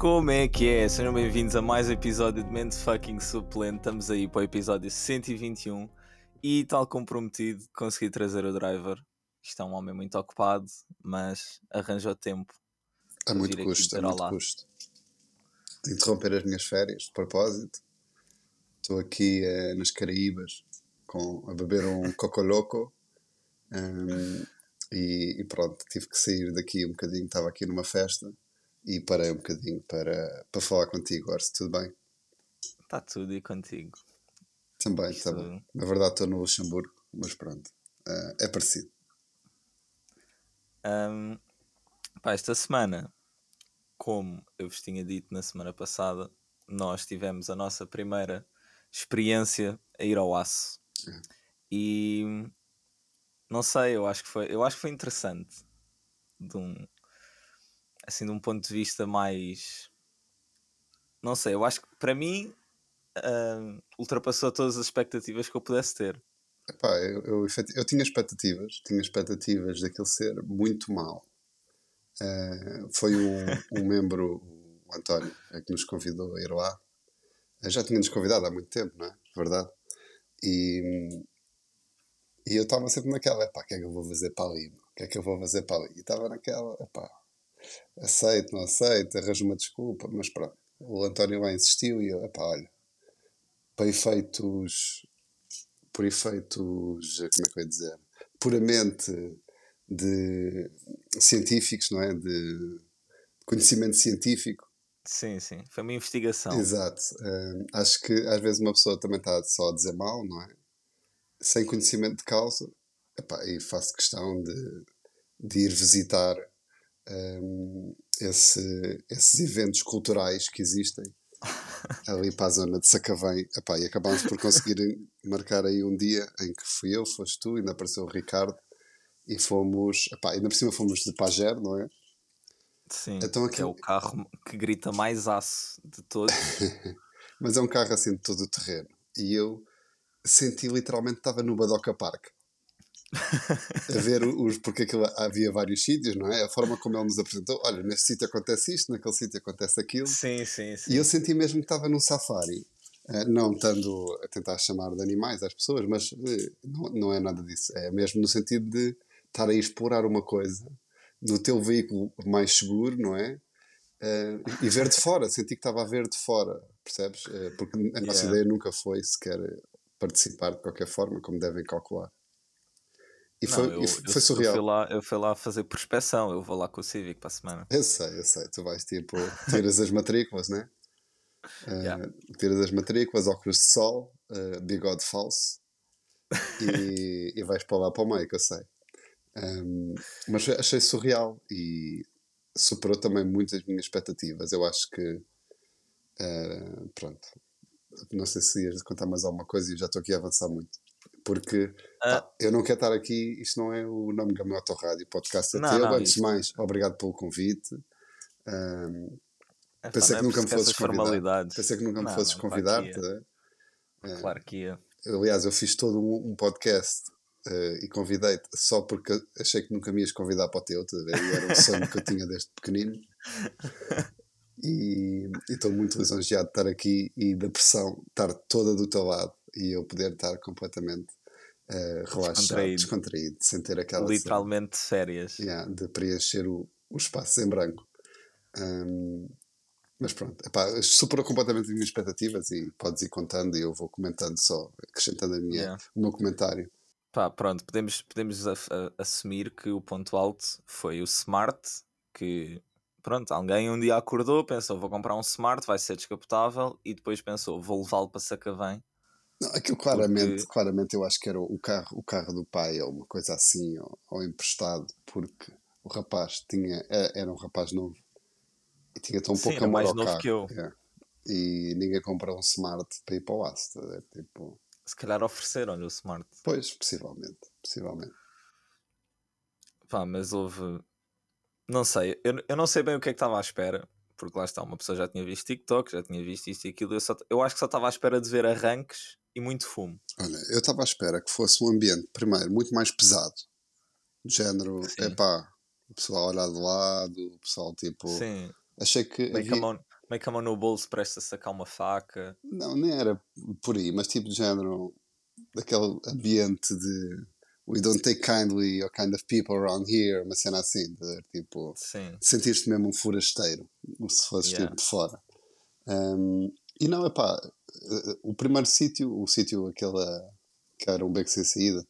Como é que é? Sejam bem-vindos a mais um episódio de Mente Fucking Suplente. Estamos aí para o episódio 121 e, tal como prometido, consegui trazer o driver. Isto é um homem muito ocupado, mas arranjou tempo. A muito custo, a muito custo. Interromper as minhas férias, de propósito. Estou aqui eh, nas Caraíbas com, a beber um Coco Loco. Um, e, e, pronto, tive que sair daqui um bocadinho. Estava aqui numa festa e parei um bocadinho para, para falar contigo, Orso. Tudo bem? Está tudo e contigo. Também, está bem. Na verdade estou no Luxemburgo, mas pronto, uh, é parecido. Um, pá, esta semana, como eu vos tinha dito na semana passada, nós tivemos a nossa primeira experiência a ir ao aço. É. E não sei, eu acho que foi, eu acho que foi interessante de um assim de um ponto de vista mais não sei, eu acho que para mim uh, ultrapassou todas as expectativas que eu pudesse ter. Epá, eu, eu, eu, tinha expectativas, tinha expectativas daquele ser muito mal. Uh, foi um, um membro, o António, é que nos convidou a ir lá. Já tinha-nos convidado há muito tempo, não é? Verdade. E, e eu estava sempre naquela, epá, o que é que eu vou fazer para ali? O que é que eu vou fazer para ali? E estava naquela, epá, aceito, não aceito, arranjo uma desculpa, mas pronto. O António lá insistiu e eu, epá, olha, para efeitos, por efeitos, como é que eu ia dizer, puramente de científicos, não é? De conhecimento científico. Sim, sim, foi uma investigação. Exato. Uh, acho que às vezes uma pessoa também está só a dizer mal, não é? Sem conhecimento de causa. Epá, e faço questão de, de ir visitar um, esse, esses eventos culturais que existem ali para a zona de Sacavém. Epá, e acabámos por conseguir marcar aí um dia em que fui eu, foste tu, ainda apareceu o Ricardo e fomos, epá, ainda por cima fomos de Pajer, não é? Sim, então, aqui... é o carro que grita mais aço de todos. Mas é um carro assim de todo o terreno. E eu senti literalmente que estava no Badoca Park a ver os, porque aquilo, havia vários sítios, não é? A forma como ele nos apresentou, olha, neste sítio acontece isto, naquele sítio acontece aquilo. Sim, sim, sim. E eu senti mesmo que estava num safari. Uh, não estando a tentar chamar de animais às pessoas, mas uh, não, não é nada disso. É mesmo no sentido de estar a explorar uma coisa no teu veículo mais seguro, não é? Uh, e ver de fora, senti que estava a ver de fora, percebes? porque a nossa yeah. ideia nunca foi sequer participar de qualquer forma, como devem calcular. E foi, não, eu, e foi surreal. Eu fui, lá, eu fui lá fazer prospeção, eu vou lá com o Civic para a semana. Eu sei, eu sei. Tu vais tipo, tiras as matrículas, né? Uh, yeah. Tiras as matrículas, óculos de sol, uh, bigode falso e, e vais para lá para o meio, que eu sei. Um, mas achei surreal e superou também muitas minhas expectativas. Eu acho que. Uh, pronto. Não sei se ias contar mais alguma coisa e já estou aqui a avançar muito. Porque ah. pá, eu não quero estar aqui, isto não é o nome da minha Rádio Podcast é não, teu. Não, Antes de mais, obrigado pelo convite. Um, é, pensei, que nunca me fosses convidar. pensei que nunca me fosses convidar. Claro que, ia. claro que ia. Aliás, eu fiz todo um, um podcast uh, e convidei-te só porque achei que nunca me ias convidar para o teu. E era um sonho que eu tinha desde pequenino. E estou muito lisonjeado de estar aqui e da pressão estar toda do teu lado e eu poder estar completamente uh, relaxado, descontraído. descontraído, sem ter aquela. Literalmente cena, férias. Yeah, de preencher o, o espaço em branco. Um, mas pronto, epá, superou completamente as minhas expectativas e podes ir contando e eu vou comentando só, acrescentando a minha, yeah. o meu comentário. Pá, pronto, podemos, podemos a, a, assumir que o ponto alto foi o Smart, que pronto, alguém um dia acordou, pensou vou comprar um Smart, vai ser descapotável e depois pensou vou levá-lo para Sacavém não, aquilo claramente, porque... claramente eu acho que era o carro, o carro do pai ou uma coisa assim, ou, ou emprestado, porque o rapaz tinha, é, era um rapaz novo e tinha tão pouco amor ao carro. Que eu. É. E ninguém comprou um Smart para ir para o aço. É, tipo... Se calhar ofereceram-lhe o Smart. Pois, possivelmente, possivelmente. Pá, mas houve. Não sei, eu, eu não sei bem o que é que estava à espera, porque lá está, uma pessoa já tinha visto TikTok, já tinha visto isto e aquilo. Eu, só, eu acho que só estava à espera de ver arranques e muito fumo. Olha, eu estava à espera que fosse um ambiente, primeiro, muito mais pesado. Do género, é pá, o pessoal olhar de lado, o pessoal tipo. Sim. Achei que. Bem havia... a mão, meio a mão no bolso presta a sacar uma faca. Não, nem era por aí, mas tipo de género, daquele ambiente de we don't take kindly your kind of people around here, uma cena assim, tá tipo, sentir-te mesmo um forasteiro, se fosse yeah. tipo de fora. Um, e não, é pá, o primeiro sítio, o sítio aquele que era um beco sem saída,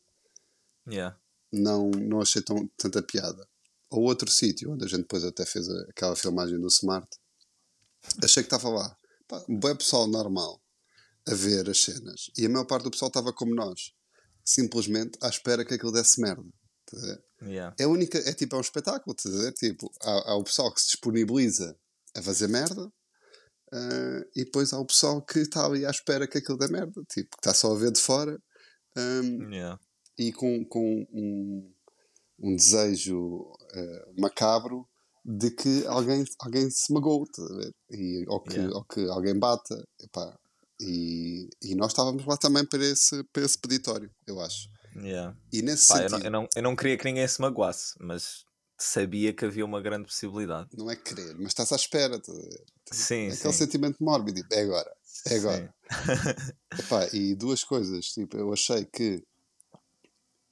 yeah. não, não achei tão, tanta piada. Ou outro sítio, onde a gente depois até fez aquela filmagem do Smart, achei que estava lá. Pá, um bom pessoal normal a ver as cenas. E a maior parte do pessoal estava como nós, simplesmente à espera que aquilo desse merda. Tá yeah. É única, é tipo, é um espetáculo, tá tipo, há, há o pessoal que se disponibiliza a fazer merda uh, e depois há o pessoal que está ali à espera que aquilo dê merda, tipo, que está só a ver de fora um, yeah. e com, com um, um desejo uh, macabro de que alguém, alguém se magoou, tá e, ou, que, yeah. ou que alguém bata. Epá, e, e nós estávamos lá também para esse, para esse peditório, eu acho. Yeah. E nesse Pá, sentido, eu, não, eu, não, eu não queria que ninguém se magoasse, mas sabia que havia uma grande possibilidade. Não é querer, mas estás à espera. Tá, sim, é sim. aquele sentimento mórbido, é agora, é agora. Epá, e duas coisas, tipo, eu achei que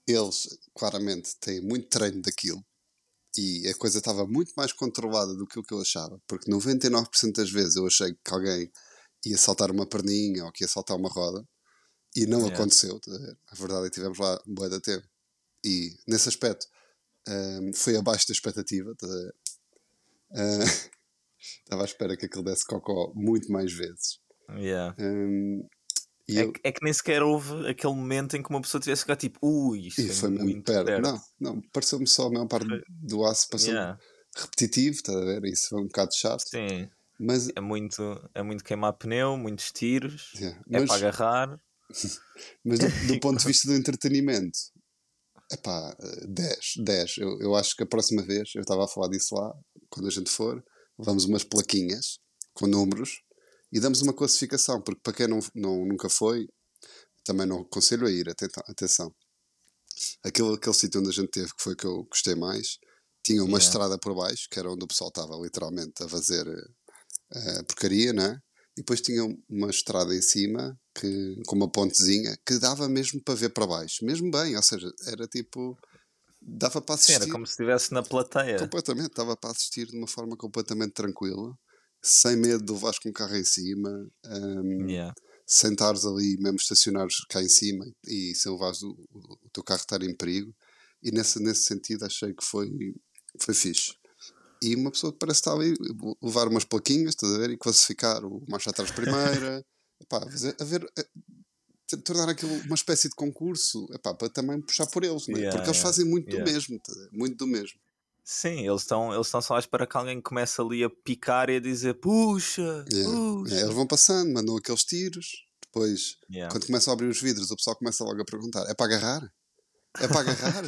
eles claramente têm muito treino daquilo e a coisa estava muito mais controlada do que o que eu achava, porque 99% das vezes eu achei que alguém ia saltar uma perninha ou que ia saltar uma roda e não yeah. aconteceu. Tá a verdade é que tivemos lá um boa da tempo. E nesse aspecto um, foi abaixo da expectativa. Uh, estava à espera que aquilo desse cocó muito mais vezes. Yeah. Um, é, eu... é, que nem sequer houve aquele momento em que uma pessoa tivesse ficado tipo, ui, isto e foi muito perto. perto. Não, não, pareceu-me só a maior parte do aço, passou yeah. repetitivo, estás a ver? Isso foi um bocado chato. Sim. Mas... É, muito, é muito queimar pneu, muitos tiros, yeah. é para agarrar. Mas do, do ponto de vista do entretenimento, é pá, 10, 10. Eu, eu acho que a próxima vez, eu estava a falar disso lá, quando a gente for, levamos umas plaquinhas com números e damos uma classificação, porque para quem não, não, nunca foi, também não aconselho a ir, atenção. Aquele, aquele sítio onde a gente teve, que foi que eu gostei mais, tinha uma yeah. estrada por baixo, que era onde o pessoal estava literalmente a fazer uh, porcaria, né? E depois tinha uma estrada em cima, que, com uma pontezinha, que dava mesmo para ver para baixo, mesmo bem, ou seja, era tipo. Dava para assistir. Sim, era como se estivesse na plateia. Completamente, dava para assistir de uma forma completamente tranquila sem medo de levares com o carro em cima, um, yeah. sentares ali, mesmo estacionares cá em cima e sem levares o, o, teu carro estar em perigo. E nesse, nesse sentido achei que foi, foi fixe. E uma pessoa que parece estar ali, levar umas plaquinhas, estás a ver? E classificar o marcha atrás primeira, epá, a ver, a, tornar aquilo uma espécie de concurso, epá, para também puxar por eles, né? yeah, porque eles yeah, fazem muito yeah. do mesmo, muito do mesmo. Sim, eles estão eles só à espera que alguém comece ali a picar e a dizer puxa, yeah. puxa. Yeah, eles vão passando, mandam aqueles tiros, depois, yeah. quando começam a abrir os vidros, o pessoal começa logo a perguntar: é para agarrar? É para agarrar?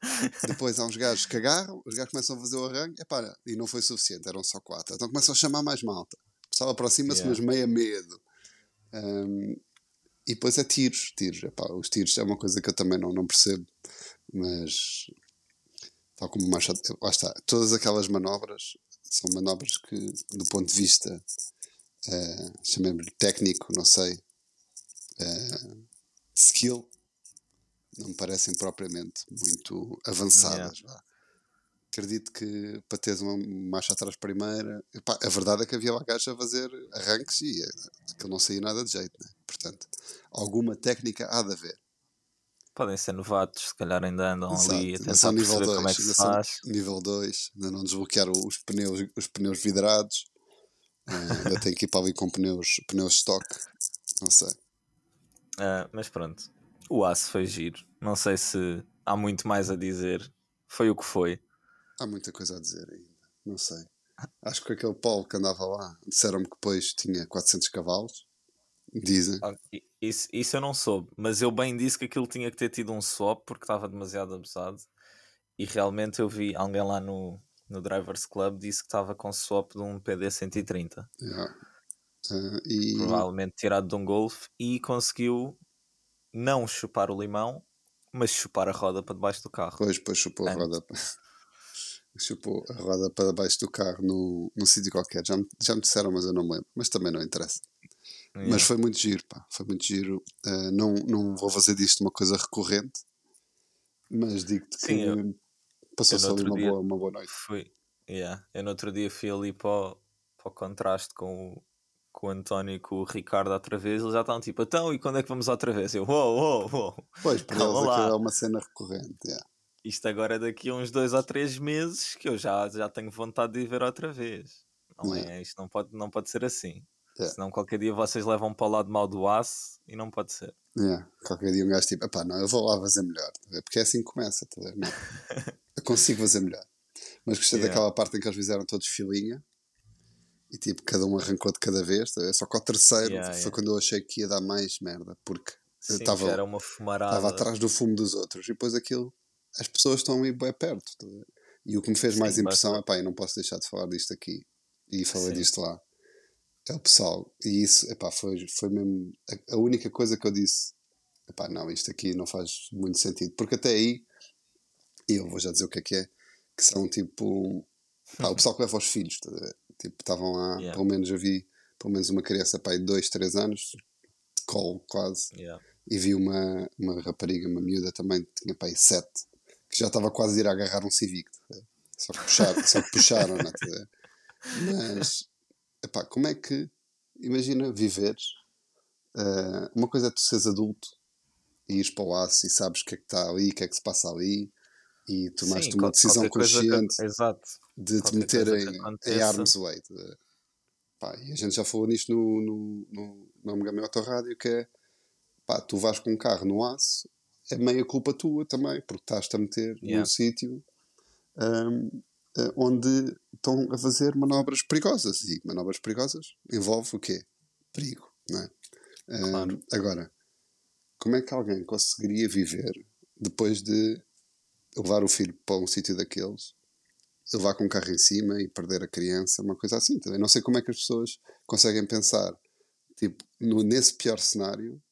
depois há uns gajos que agarram, os gajos começam a fazer o arranque, epá, e não foi suficiente, eram só quatro. Então começam a chamar mais malta. O pessoal aproxima-se, mas meio a medo. Um, e depois é tiros, tiros. Epá, os tiros é uma coisa que eu também não, não percebo, mas tal como mais lá está, todas aquelas manobras são manobras que, do ponto de vista uh, chamemos-lhe técnico, não sei, uh, skill, não me parecem propriamente muito avançadas. Yeah. Acredito que para teres uma marcha atrás primeira, epá, a verdade é que havia lá gajos a fazer arranques e aquilo não saía nada de jeito, né? Portanto, alguma técnica há de haver podem ser novatos, se calhar ainda andam Exato. ali a tentar perceber dois, como é que se faz. Nível 2, ainda não desbloquearam os pneus, os pneus vidrados, uh, ainda tem que ir para ali com pneus, pneus stock, não sei. Uh, mas pronto, o aço foi giro. Não sei se há muito mais a dizer. Foi o que foi. Há muita coisa a dizer ainda, não sei. Acho que aquele Paulo que andava lá disseram-me que depois tinha 400 cavalos. Dizem. Ah, isso, isso eu não soube, mas eu bem disse que aquilo tinha que ter tido um swap porque estava demasiado abusado. E realmente eu vi alguém lá no, no Drivers Club disse que estava com swap de um PD 130. Yeah. Uh, e... Provavelmente tirado de um Golf e conseguiu não chupar o limão, mas chupar a roda para debaixo do carro. Pois, pois chupou a roda. chupou a roda para baixo do carro num, num sítio qualquer. Já me, já me disseram, mas eu não me lembro. Mas também não interessa. Yeah. Mas foi muito giro, pá. Foi muito giro. Uh, não, não vou fazer disto uma coisa recorrente, mas digo-te que eu, passou-se ali uma boa, uma boa noite. Fui, yeah. Eu no outro dia fui ali para o, para o contraste com o, com o António e com o Ricardo outra vez. Eles já estavam tipo, então, e quando é que vamos outra vez? Eu, uou, uou, uou. Pois, para eles aquilo é uma cena recorrente, yeah. Isto agora é daqui a uns dois ou três meses que eu já, já tenho vontade de ir ver outra vez. Não yeah. é? Isto não pode, não pode ser assim. Yeah. Senão qualquer dia vocês levam para o lado mal do aço e não pode ser. Yeah. Qualquer dia um gajo tipo, pá, não, eu vou lá fazer melhor. Tá Porque é assim que começa, tá não. eu consigo fazer melhor. Mas gostei yeah. daquela parte em que eles fizeram todos filinha e tipo, cada um arrancou de cada vez. Tá Só que ao terceiro yeah, foi quando eu achei que ia dar mais merda. Porque estava atrás do fumo dos outros e depois aquilo as pessoas estão aí bem perto. Tá e o que me fez Sim, mais impressão é pá, eu não posso deixar de falar disto aqui e falei Sim. disto lá. É o pessoal. E isso, epá, foi, foi mesmo a, a única coisa que eu disse. Epá, não, isto aqui não faz muito sentido. Porque até aí, e eu vou já dizer o que é que é, que são tipo. Pá, o pessoal que leva os filhos, tá tipo, estavam lá, yeah. pelo menos eu vi pelo menos uma criança pá, de 2, 3 anos, de colo quase, yeah. e vi uma, uma rapariga, uma miúda também, tinha pai 7, que já estava quase a ir a agarrar um Civic. Só que, puxaram, só que puxaram, não é? Mas, epá, como é que, imagina viveres, uh, uma coisa é tu seres adulto e ires para o aço e sabes o que é que está ali, o que é que se passa ali, e tomaste Sim, uma decisão consciente que, de te meterem em arm's way. Pá, e a gente já falou nisto no, no, no, no Omega Autorádio, que é pá, tu vais com um carro no aço é meia culpa tua também, porque estás-te a meter yeah. num sítio um, onde estão a fazer manobras perigosas. E manobras perigosas envolve o quê? Perigo, não é? Claro. Um, agora, como é que alguém conseguiria viver depois de levar o filho para um sítio daqueles, levar com um carro em cima e perder a criança, uma coisa assim? Também não sei como é que as pessoas conseguem pensar tipo, no, nesse pior cenário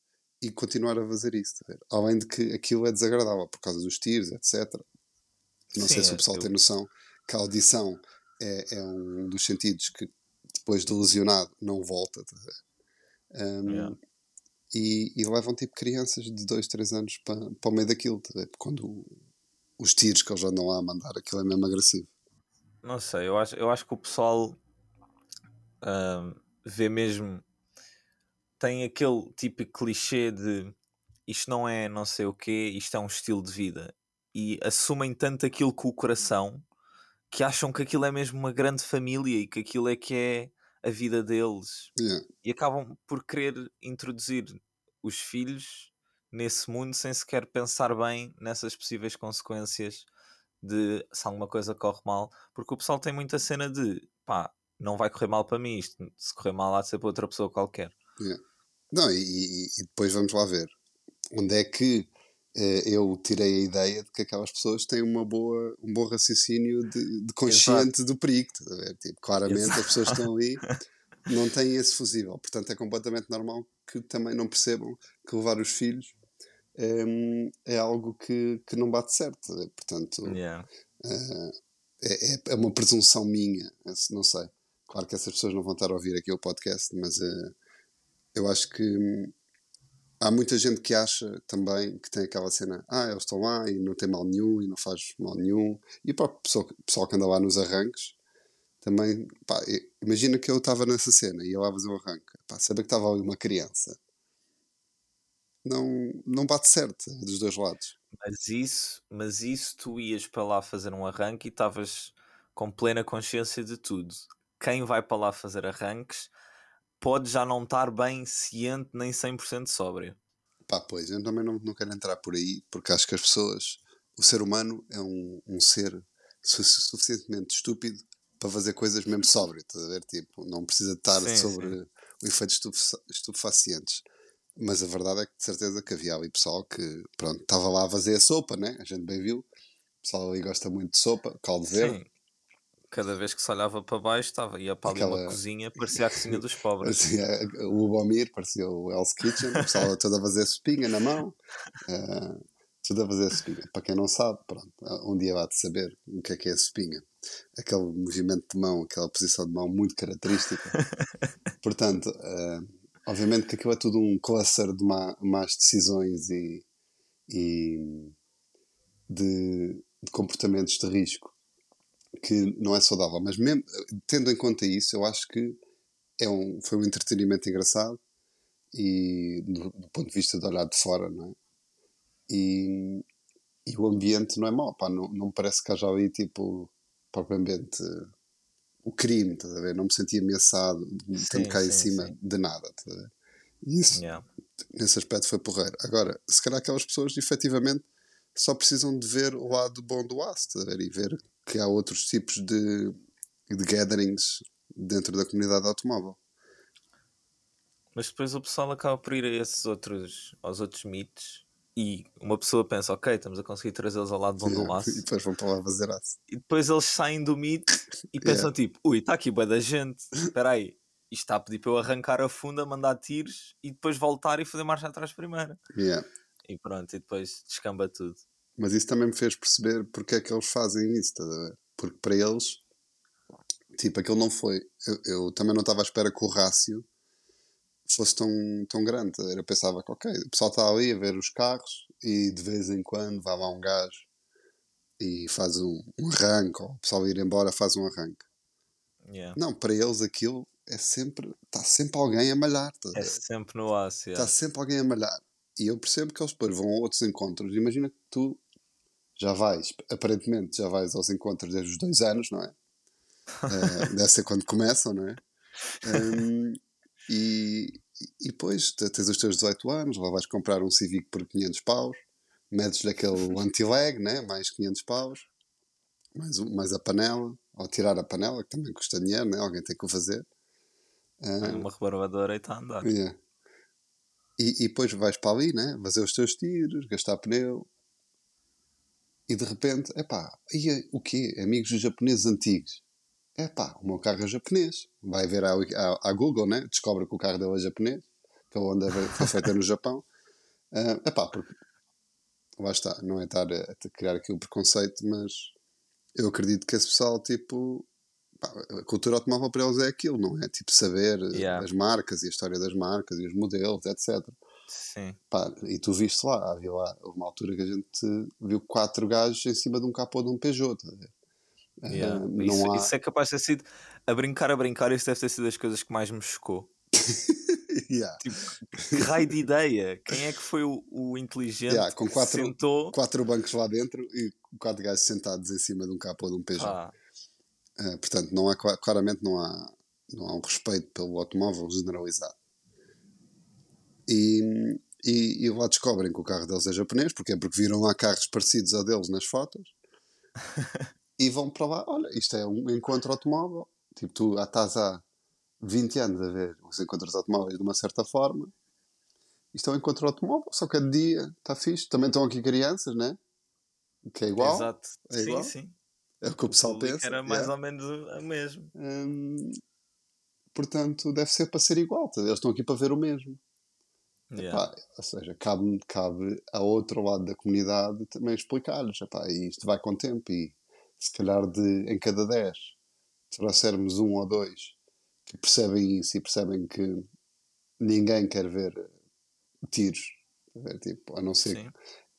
e continuar a fazer isso. Tá Além de que aquilo é desagradável por causa dos tiros, etc. Não Sim, sei se o é, pessoal eu... tem noção que a audição é, é, um dos sentidos que depois de lesionado não volta. Tá um, yeah. e, e, levam tipo crianças de 2, 3 anos para, para o meio daquilo, tá quando os tiros que eles andam lá a mandar, aquilo é mesmo agressivo. Não sei, eu acho, eu acho que o pessoal vê mesmo tem aquele típico clichê de isto não é não sei o quê, isto é um estilo de vida. E assumem tanto aquilo com o coração que acham que aquilo é mesmo uma grande família e que aquilo é que é a vida deles. Yeah. E acabam por querer introduzir os filhos nesse mundo sem sequer pensar bem nessas possíveis consequências de se alguma coisa corre mal, porque o pessoal tem muita cena de pá, não vai correr mal para mim isto, se correr mal há de ser para outra pessoa qualquer. Yeah. Não, e, e, depois vamos lá ver onde é que eu tirei a ideia de que aquelas pessoas têm uma boa, um bom raciocínio de, de consciente Exato. do perigo. Tipo, claramente Exato. as pessoas que estão ali não têm esse fusível. Portanto, é completamente normal que também não percebam que levar os filhos é, é algo que, que não bate certo. Portanto, yeah. uh, é, é uma presunção minha. Não sei. Claro que essas pessoas não vão estar a ouvir aqui o podcast, mas. Uh, eu acho que hum, há muita gente que acha também que tem aquela cena, ah, eles estão lá e não tem mal nenhum e não faz mal nenhum. E o pessoal, pessoal que anda lá nos arranques, também, pá, imagina que eu estava nessa cena e ia lá fazer um arranque, pá, saber que estava ali uma criança. Não, não bate certo dos dois lados. Mas isso, mas isso tu ias para lá fazer um arranque e estavas com plena consciência de tudo. Quem vai para lá fazer arranques pode já não estar bem ciente nem 100% sóbrio. Pá, pois, eu também não, não quero entrar por aí, porque acho que as pessoas, o ser humano é um, um ser su suficientemente estúpido para fazer coisas mesmo sóbrio, estás a ver? Tipo, não precisa estar sim, sobre sim. o efeito estupefa estupefacientes. Mas a verdade é que de certeza que havia ali pessoal que, pronto, estava lá a fazer a sopa, né? A gente bem viu. O pessoal ali gosta muito de sopa, caldo verde. Sim cada vez que se olhava para baixo, estava, ia para ali Aquela... uma cozinha, parecia a cozinha dos pobres. Parecia o Ubomir, parecia o Hell's Kitchen, o pessoal todo a fazer sopinha na mão. Uh, Tudo a fazer spinga. Para quem não sabe, pronto, um dia vai-te saber o que é que é spinga. Aquele movimento de mão, aquela posição de mão muito característica. Portanto, uh, obviamente que aquilo é tudo um cluster de má, más decisões e, e de, de comportamentos de risco que não é saudável. Mas mesmo tendo em conta isso, eu acho que é um, foi um entretenimento engraçado e do, do, ponto de vista de olhar de fora, não é? E, e o ambiente não é mau, pá, não, não me parece que haja ali tipo propriamente o crime, estás a ver? Não me senti ameaçado de tanto cá em cima sim. de nada, estás a ver? E isso, yeah. nesse aspecto, foi porreiro. Agora, se calhar aquelas pessoas efetivamente só precisam de ver o lado bom do aço? E ver que há outros tipos de, de gatherings dentro da comunidade automóvel. Mas depois o pessoal acaba por ir a esses outros, aos outros mitos e uma pessoa pensa, ok, estamos a conseguir trazê-los ao lado bom yeah, do laço. E depois vão para lá fazer aço. E depois eles saem do mito e pensam yeah. tipo, ui, está aqui boa da gente, espera aí, isto está a pedir para eu arrancar a funda, mandar tiros e depois voltar e fazer marcha atrás primeiro. Yeah. E pronto, e depois descamba tudo. Mas isso também me fez perceber porque é que eles fazem isso, estás a ver? Porque para eles, tipo, aquilo não foi. Eu, eu também não estava à espera que o rácio fosse tão, tão grande. Eu pensava que, ok, o pessoal está ali a ver os carros e de vez em quando vai lá um gajo e faz um, um arranque, ou o pessoal ir embora faz um arranque. Yeah. Não, para eles aquilo é sempre. Está sempre alguém a malhar. Tá é sempre no aço. Está sempre alguém a malhar. E eu percebo que eles depois vão a outros encontros. Imagina que tu já vais, aparentemente já vais aos encontros desde os dois anos, não é? uh, deve ser quando começam, não é? Um, e, e depois tens os teus 18 anos, lá vais comprar um Civic por 500 paus, metes-lhe aquele anti-lag, né? mais 500 paus, mais, mais a panela, ou tirar a panela, que também custa dinheiro, né? alguém tem que o fazer. Uh, uma rebarbadora e está a andar. Yeah. E, e depois vais para ali, né? fazer os teus tiros, gastar pneu, e de repente, epá, e o quê? Amigos dos japoneses antigos. Epá, o meu carro é japonês. Vai ver à, Google, né? descobre que o carro dele é japonês, que a onda foi feita no Japão. Uh, epá, porque lá está, não é estar a, a criar aqui o preconceito, mas eu acredito que esse pessoal, tipo, a cultura automóvel para eles é aquilo, não é? Tipo, saber yeah. as marcas e a história das marcas e os modelos, etc. Sim. Pá, e tu viste lá, havia lá uma altura que a gente viu quatro gajos em cima de um capô de um Peugeot. Tá yeah. uh, isso, há... isso, é capaz de ter sido a brincar, a brincar. Isso deve ter sido das coisas que mais me chocou. yeah. tipo, que raio de ideia? Quem é que foi o, o inteligente yeah, com quatro, sentou... quatro bancos lá dentro e quatro gajos sentados em cima de um capô de um Peugeot? Ah. Uh, portanto, não há, claramente não há, não há um respeito pelo automóvel generalizado. E, e, e, lá descobrem que o carro deles é japonês, porque é porque viram lá carros parecidos a deles nas fotos. e vão para lá, olha, isto é um encontro automóvel. Tipo, tu estás há 20 anos a ver os encontros automóveis de uma certa forma. Isto é um encontro automóvel, só que é de dia, está fixe. Também estão aqui crianças, né? Que é igual. Exato. É igual. Sim, sim. É o que o pessoal pensa. Era mais yeah. ou menos o mesmo. Hum, portanto, deve ser para ser igual. Eles estão aqui para ver o mesmo. Yeah. Epá, ou seja, cabe, cabe a outro lado da comunidade também explicar-lhes. E isto vai com tempo. E se calhar de, em cada 10 trouxermos um ou dois que percebem isso e percebem que ninguém quer ver tiros. Tipo, a não ser Sim.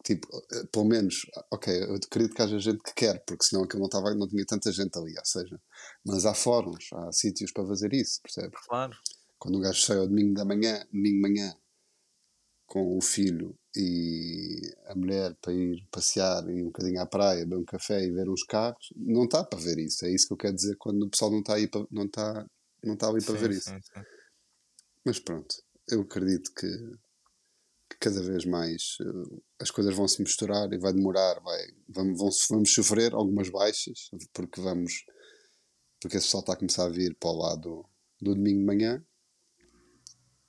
Tipo, eh, pelo menos, ok, eu acredito que haja gente que quer, porque senão aquilo não, estava, não tinha tanta gente ali, ou seja, mas há fóruns, há sítios para fazer isso, percebes? Claro. Quando um gajo sai ao domingo da manhã, domingo de manhã, com o filho e a mulher para ir passear e um bocadinho à praia, beber um café e ver uns carros, não está para ver isso. É isso que eu quero dizer quando o pessoal não está aí para, não está, não está ali para sim, ver isso. Sim, sim. Mas pronto, eu acredito que, cada vez mais uh, as coisas vão se misturar e vai demorar, vai, vamos, vamos, vamos sofrer algumas baixas, porque vamos porque esse pessoal está a começar a vir para o lado do domingo de manhã.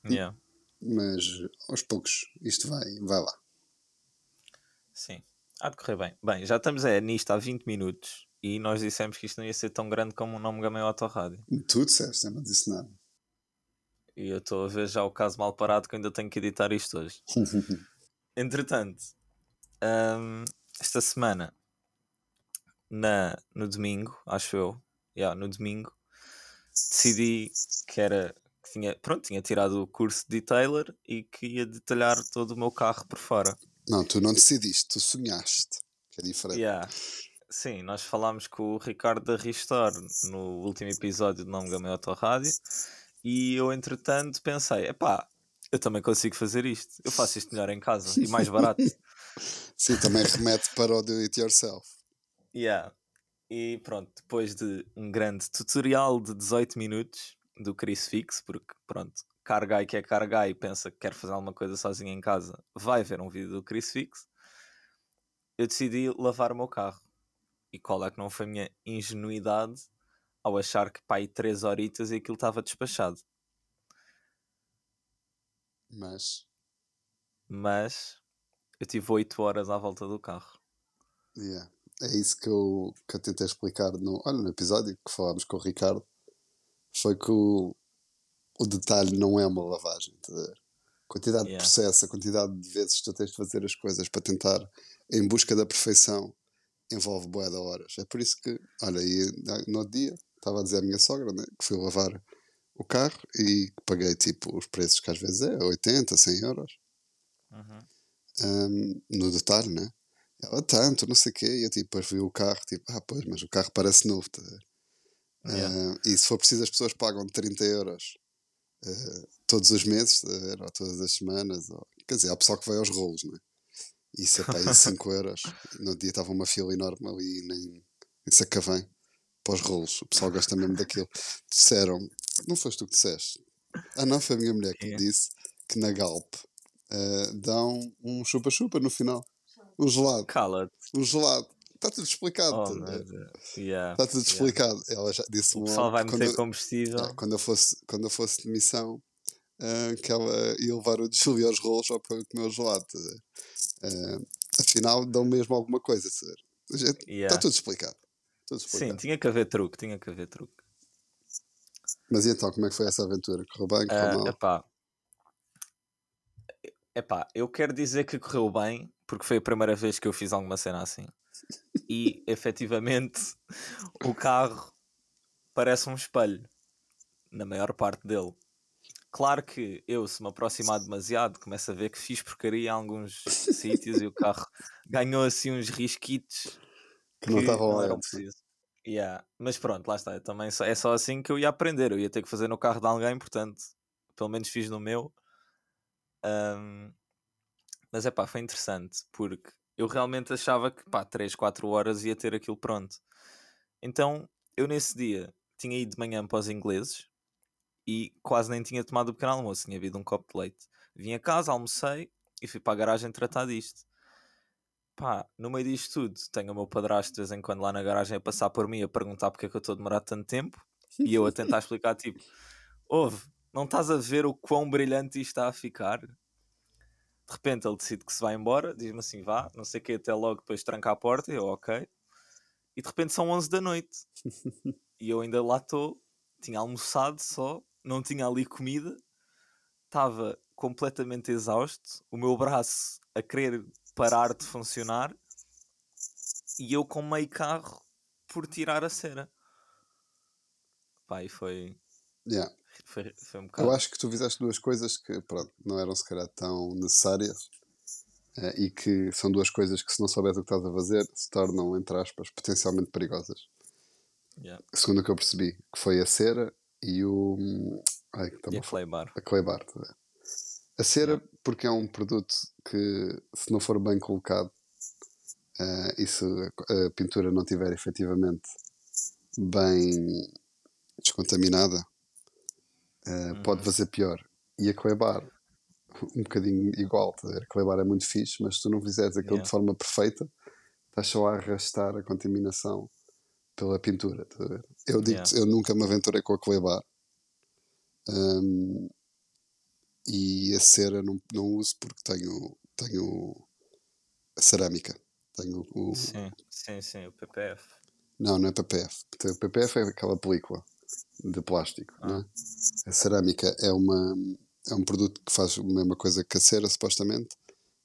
Yeah mas aos poucos isto vai, vai lá. Sim, há de correr bem. Bem, já estamos é, nisto há 20 minutos e nós dissemos que isto não ia ser tão grande como o nome Gamay Autorádio. Tu disseste, eu não disse nada. E eu estou a ver já o caso mal parado que ainda tenho que editar isto hoje. Entretanto, Um, esta semana, na, no domingo, acho eu, yeah, no domingo, decidi que era que tinha, pronto, tinha tirado o curso de detailer e que ia detalhar todo o meu carro por fora. Não, tu não decidiste, tu sonhaste, que é diferente. Yeah. Sim, nós falámos com o Ricardo da Restore no último episódio de Não Me Gamei Rádio e eu entretanto pensei, epá, eu também consigo fazer isto, eu faço isto melhor em casa e mais barato. Sim, também remete para o do it yourself. Yeah. E pronto, depois de um grande tutorial de 18 minutos do Chris Fix, porque pronto, cargai que é cargai pensa que quer fazer alguma coisa sozinho em casa, vai ver um vídeo do Chris Fix. Eu decidi lavar o meu carro. E qual é que não foi a minha ingenuidade ao achar que pai três horitas e aquilo estava despachado. Mas. Mas eu tive 8 horas à volta do carro. Yeah. É isso que eu, que eu tentei explicar no, olha, no episódio que falámos com o Ricardo. Foi que o, o detalhe não é uma lavagem. Tá a quantidade yeah. de processo, a quantidade de vezes que tu tens de fazer as coisas para tentar, em busca da perfeição, envolve boa de horas. É por isso que, olha, e no outro dia estava a dizer à minha sogra né, que fui lavar o carro e paguei tipo os preços que às vezes é, 80, 100 euros. Uhum. Um, no detalhe, né? Ela tanto, não sei o quê, e eu tipo, depois vi o carro, tipo, ah, pois, mas o carro parece novo, tá yeah. uh, E se for preciso, as pessoas pagam 30 euros uh, todos os meses, tá ou todas as semanas, ou, quer dizer, há pessoal que vai aos rolos, né? Isso é para aí 5 euros. No dia estava uma fila enorme ali nem, em Sacavém para os rolos. O pessoal gosta mesmo daquilo. Disseram, não foste tu que disseste? Ah, não, foi a minha mulher que me disse que na Galp uh, dão um chupa-chupa no final. Um gelado. Cala-te. Um gelado. Está tudo explicado. Oh, yeah, Está tudo explicado. Yeah. Ela já disse O pessoal vai meter combustível. É, quando, eu fosse, quando eu fosse de missão, uh, que ela ia levar o Júlio aos rolos só para comer o gelado. Uh, afinal, dão mesmo alguma coisa. Está yeah. tudo explicado. Sim, tinha que haver truque. Tinha que haver truque. Mas e então, como é que foi essa aventura? Correu bem? Correu uh, mal? Epá. epá, eu quero dizer que correu bem, porque foi a primeira vez que eu fiz alguma cena assim. E efetivamente o carro parece um espelho, na maior parte dele. Claro que eu, se me aproximar demasiado, começo a ver que fiz porcaria em alguns sítios e o carro ganhou assim uns risquitos que, não estavam lá. Preciso. Yeah. Mas pronto, lá está. Também é só assim que eu ia aprender. Eu ia ter que fazer no carro de alguém, portanto, pelo menos fiz no meu. Um, mas é pá, foi interessante porque eu realmente achava que pá, 3, 4 horas ia ter aquilo pronto. Então eu nesse dia tinha ido de manhã para os ingleses e quase nem tinha tomado o pequeno almoço, tinha havido um copo de leite. Vim a casa, almocei e fui para a garagem tratar disto pá, no meio disto tudo, tenho o meu padrasto de vez em quando lá na garagem a passar por mim a perguntar porque é que eu estou a demorar tanto tempo e eu a tentar explicar, tipo, ouve, não estás a ver o quão brilhante isto está a ficar? De repente ele decide que se vai embora, diz-me assim, vá, não sei o que, até logo, depois tranca a porta, e eu, ok. E de repente são 11 da noite e eu ainda lá estou, tinha almoçado só, não tinha ali comida, estava completamente exausto, o meu braço a querer parar de funcionar e eu com meio carro por tirar a cera. E foi. Yeah. Foi, foi um bocado. Eu acho que tu fizeste duas coisas que pronto, não eram se calhar tão necessárias uh, e que são duas coisas que, se não souberes o que estás a fazer, se tornam, entre aspas, potencialmente perigosas. Yeah. Segundo o que eu percebi, que foi a cera e o. Ai, e a clay bar. A clay bar, tá a cera, porque é um produto que, se não for bem colocado uh, e se a pintura não tiver efetivamente bem descontaminada, uh, uhum. pode fazer pior. E a Clebar, um bocadinho igual. Tá a Clebar é muito fixe, mas se tu não fizeres aquilo yeah. de forma perfeita, estás só a arrastar a contaminação pela pintura. Tá eu digo yeah. eu nunca me aventurei com a Clebar. Um, e a cera não, não uso porque tenho, tenho a cerâmica. Tenho o, sim, sim, sim, o PPF. Não, não é PPF. O PPF é aquela película de plástico. Ah. Não é? A cerâmica é, uma, é um produto que faz a mesma coisa que a cera, supostamente,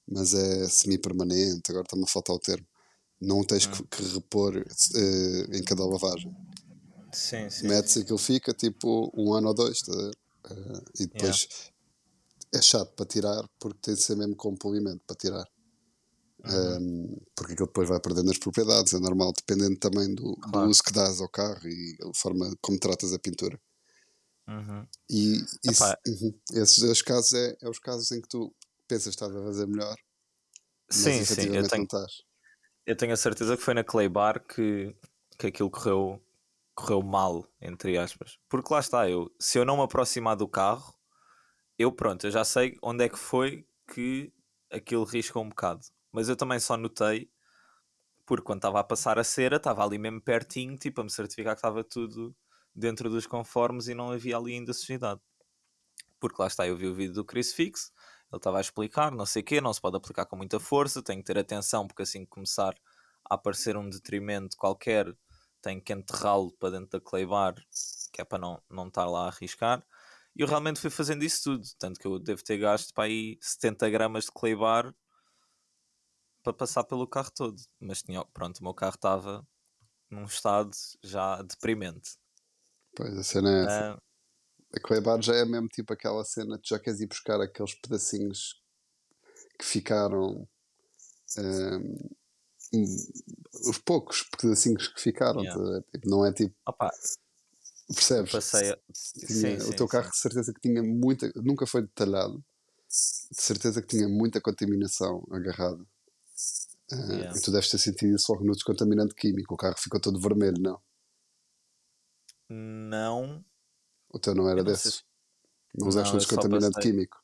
mas é semi-permanente, agora está-me a faltar o termo. Não tens que, Hum. que repor eh, em cada lavagem. Sim, sim. Metes e aquilo fica tipo um ano ou dois, tá? Eh, e depois é chato para tirar porque tem de ser mesmo com polimento para tirar. Uhum. Um, porque aquilo depois vai perdendo as propriedades, é normal, dependendo também do, do Claro. uso que dás ao carro e a forma como tratas a pintura. Uhum. E isso, uhum, esses dois casos é, é os casos em que tu pensas que estás a fazer melhor, mas Sim, sim. Eu tenho, eu tenho a certeza que foi na Clay Bar que, que aquilo correu, correu mal, entre aspas. Porque lá está, eu, se eu não me aproximar do carro, eu pronto, eu já sei onde é que foi que aquilo risca um bocado. Mas eu também só notei, porque quando estava a passar a cera, estava ali mesmo pertinho, tipo, a me certificar que estava tudo dentro dos conformes e não havia ali ainda sujidade. Porque lá está, eu vi o vídeo do Chris Fix, ele estava a explicar, não sei o quê, não se pode aplicar com muita força, tem que ter atenção, porque assim que começar a aparecer um detrimento qualquer, tem que enterrá-lo para dentro da clay bar, que é para não, não estar lá a arriscar. E eu realmente fui fazendo isso tudo, tanto que eu devo ter gasto para aí 70 gramas de clay bar para passar pelo carro todo. Mas tinha, pronto, o meu carro estava num estado já deprimente. Pois, a cena é essa. Ah, A Clay Bar já é mesmo tipo aquela cena, tu já queres ir buscar aqueles pedacinhos que ficaram. hum, os poucos pedacinhos que ficaram, Yeah. tá? Tipo, não é tipo, opá, percebes? Tinha- sim, o sim, teu carro sim. de certeza que tinha muita, nunca foi detalhado, de certeza que tinha muita contaminação agarrada. Ah, Yeah. E tu deves ter sentido isso logo no descontaminante químico. O carro ficou todo vermelho, não? Não, O teu não era não sei desses. se- Não usaste o descontaminante químico.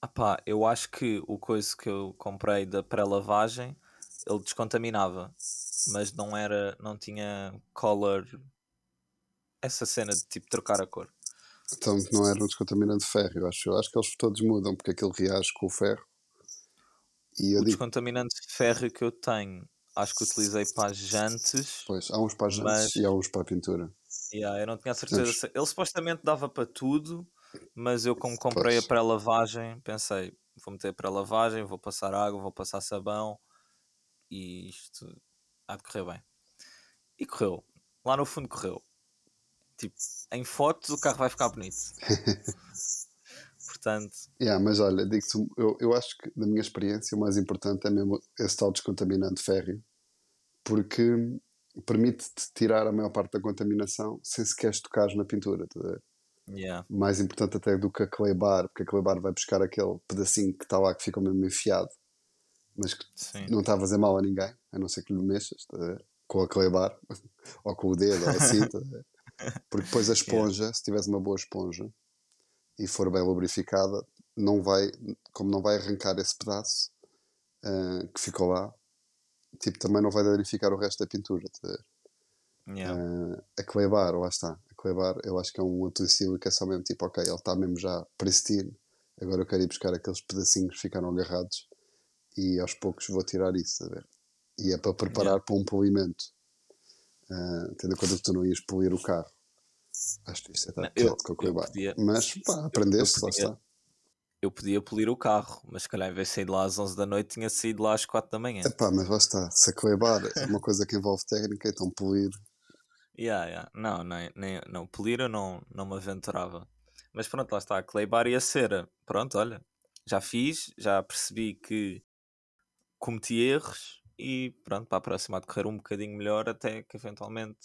Apá, eu acho que o coisa que eu comprei da pré-lavagem ele descontaminava, mas não era, não tinha color, essa cena de tipo trocar a cor. Então não era um descontaminante de ferro, eu acho. Eu acho que eles todos mudam porque aquilo reage com o ferro. E O digo, descontaminante de ferro que eu tenho, acho que utilizei para as jantes. pois, há uns para as jantes Mas- e há uns para a pintura. Yeah, eu não tinha a certeza. Mas- Ele supostamente dava para tudo, mas eu, como comprei Pois. a pré-lavagem, pensei: vou meter a pré-lavagem, vou passar água, vou passar sabão e isto há de correr bem. E correu. Lá no fundo correu. Tipo, em fotos o carro vai ficar bonito. Portanto, Yeah, mas olha, digo-te, eu, eu acho que da minha experiência o mais importante é mesmo esse tal descontaminante férreo, porque permite-te tirar a maior parte da contaminação sem sequer tocares na pintura. tá yeah, Mais importante até do que a clay bar, porque a clay bar vai buscar aquele pedacinho que está lá que fica mesmo enfiado, mas que sim. não está a fazer mal a ninguém, a não ser que lhe mexas, tá com a clay bar, ou com o dedo, ou assim, tá? Porque depois a esponja, se tiveres uma boa esponja e for bem lubrificada, não vai, como não vai arrancar esse pedaço ah, que ficou lá, tipo, também não vai danificar o resto da pintura. Yeah. Ah, a clay bar, lá está. A clay bar, eu acho que é um utensílio que é só mesmo tipo, ok, ele está mesmo já pristine, agora eu quero ir buscar aqueles pedacinhos que ficaram agarrados e aos poucos vou tirar isso, a ver? E é para preparar para um polimento. Ah, tendo em conta que tu não ias polir o carro. Acho que isto é Não, eu- eu podia- Mas pá, aprendeste, lá está. Eu podia polir o carro, mas se calhar em vez de sair de lá às 11 da noite, tinha saído lá às 4 da manhã. Epá, mas lá está. Se a clay bar é uma coisa que envolve técnica, então polir. Yeah, yeah. Não, nem, nem, não, polir eu não, não me aventurava. Mas pronto, lá está, a clay bar e a cera. Pronto, olha, já fiz, já percebi que cometi erros e pronto, para a próxima de correr um bocadinho melhor até que eventualmente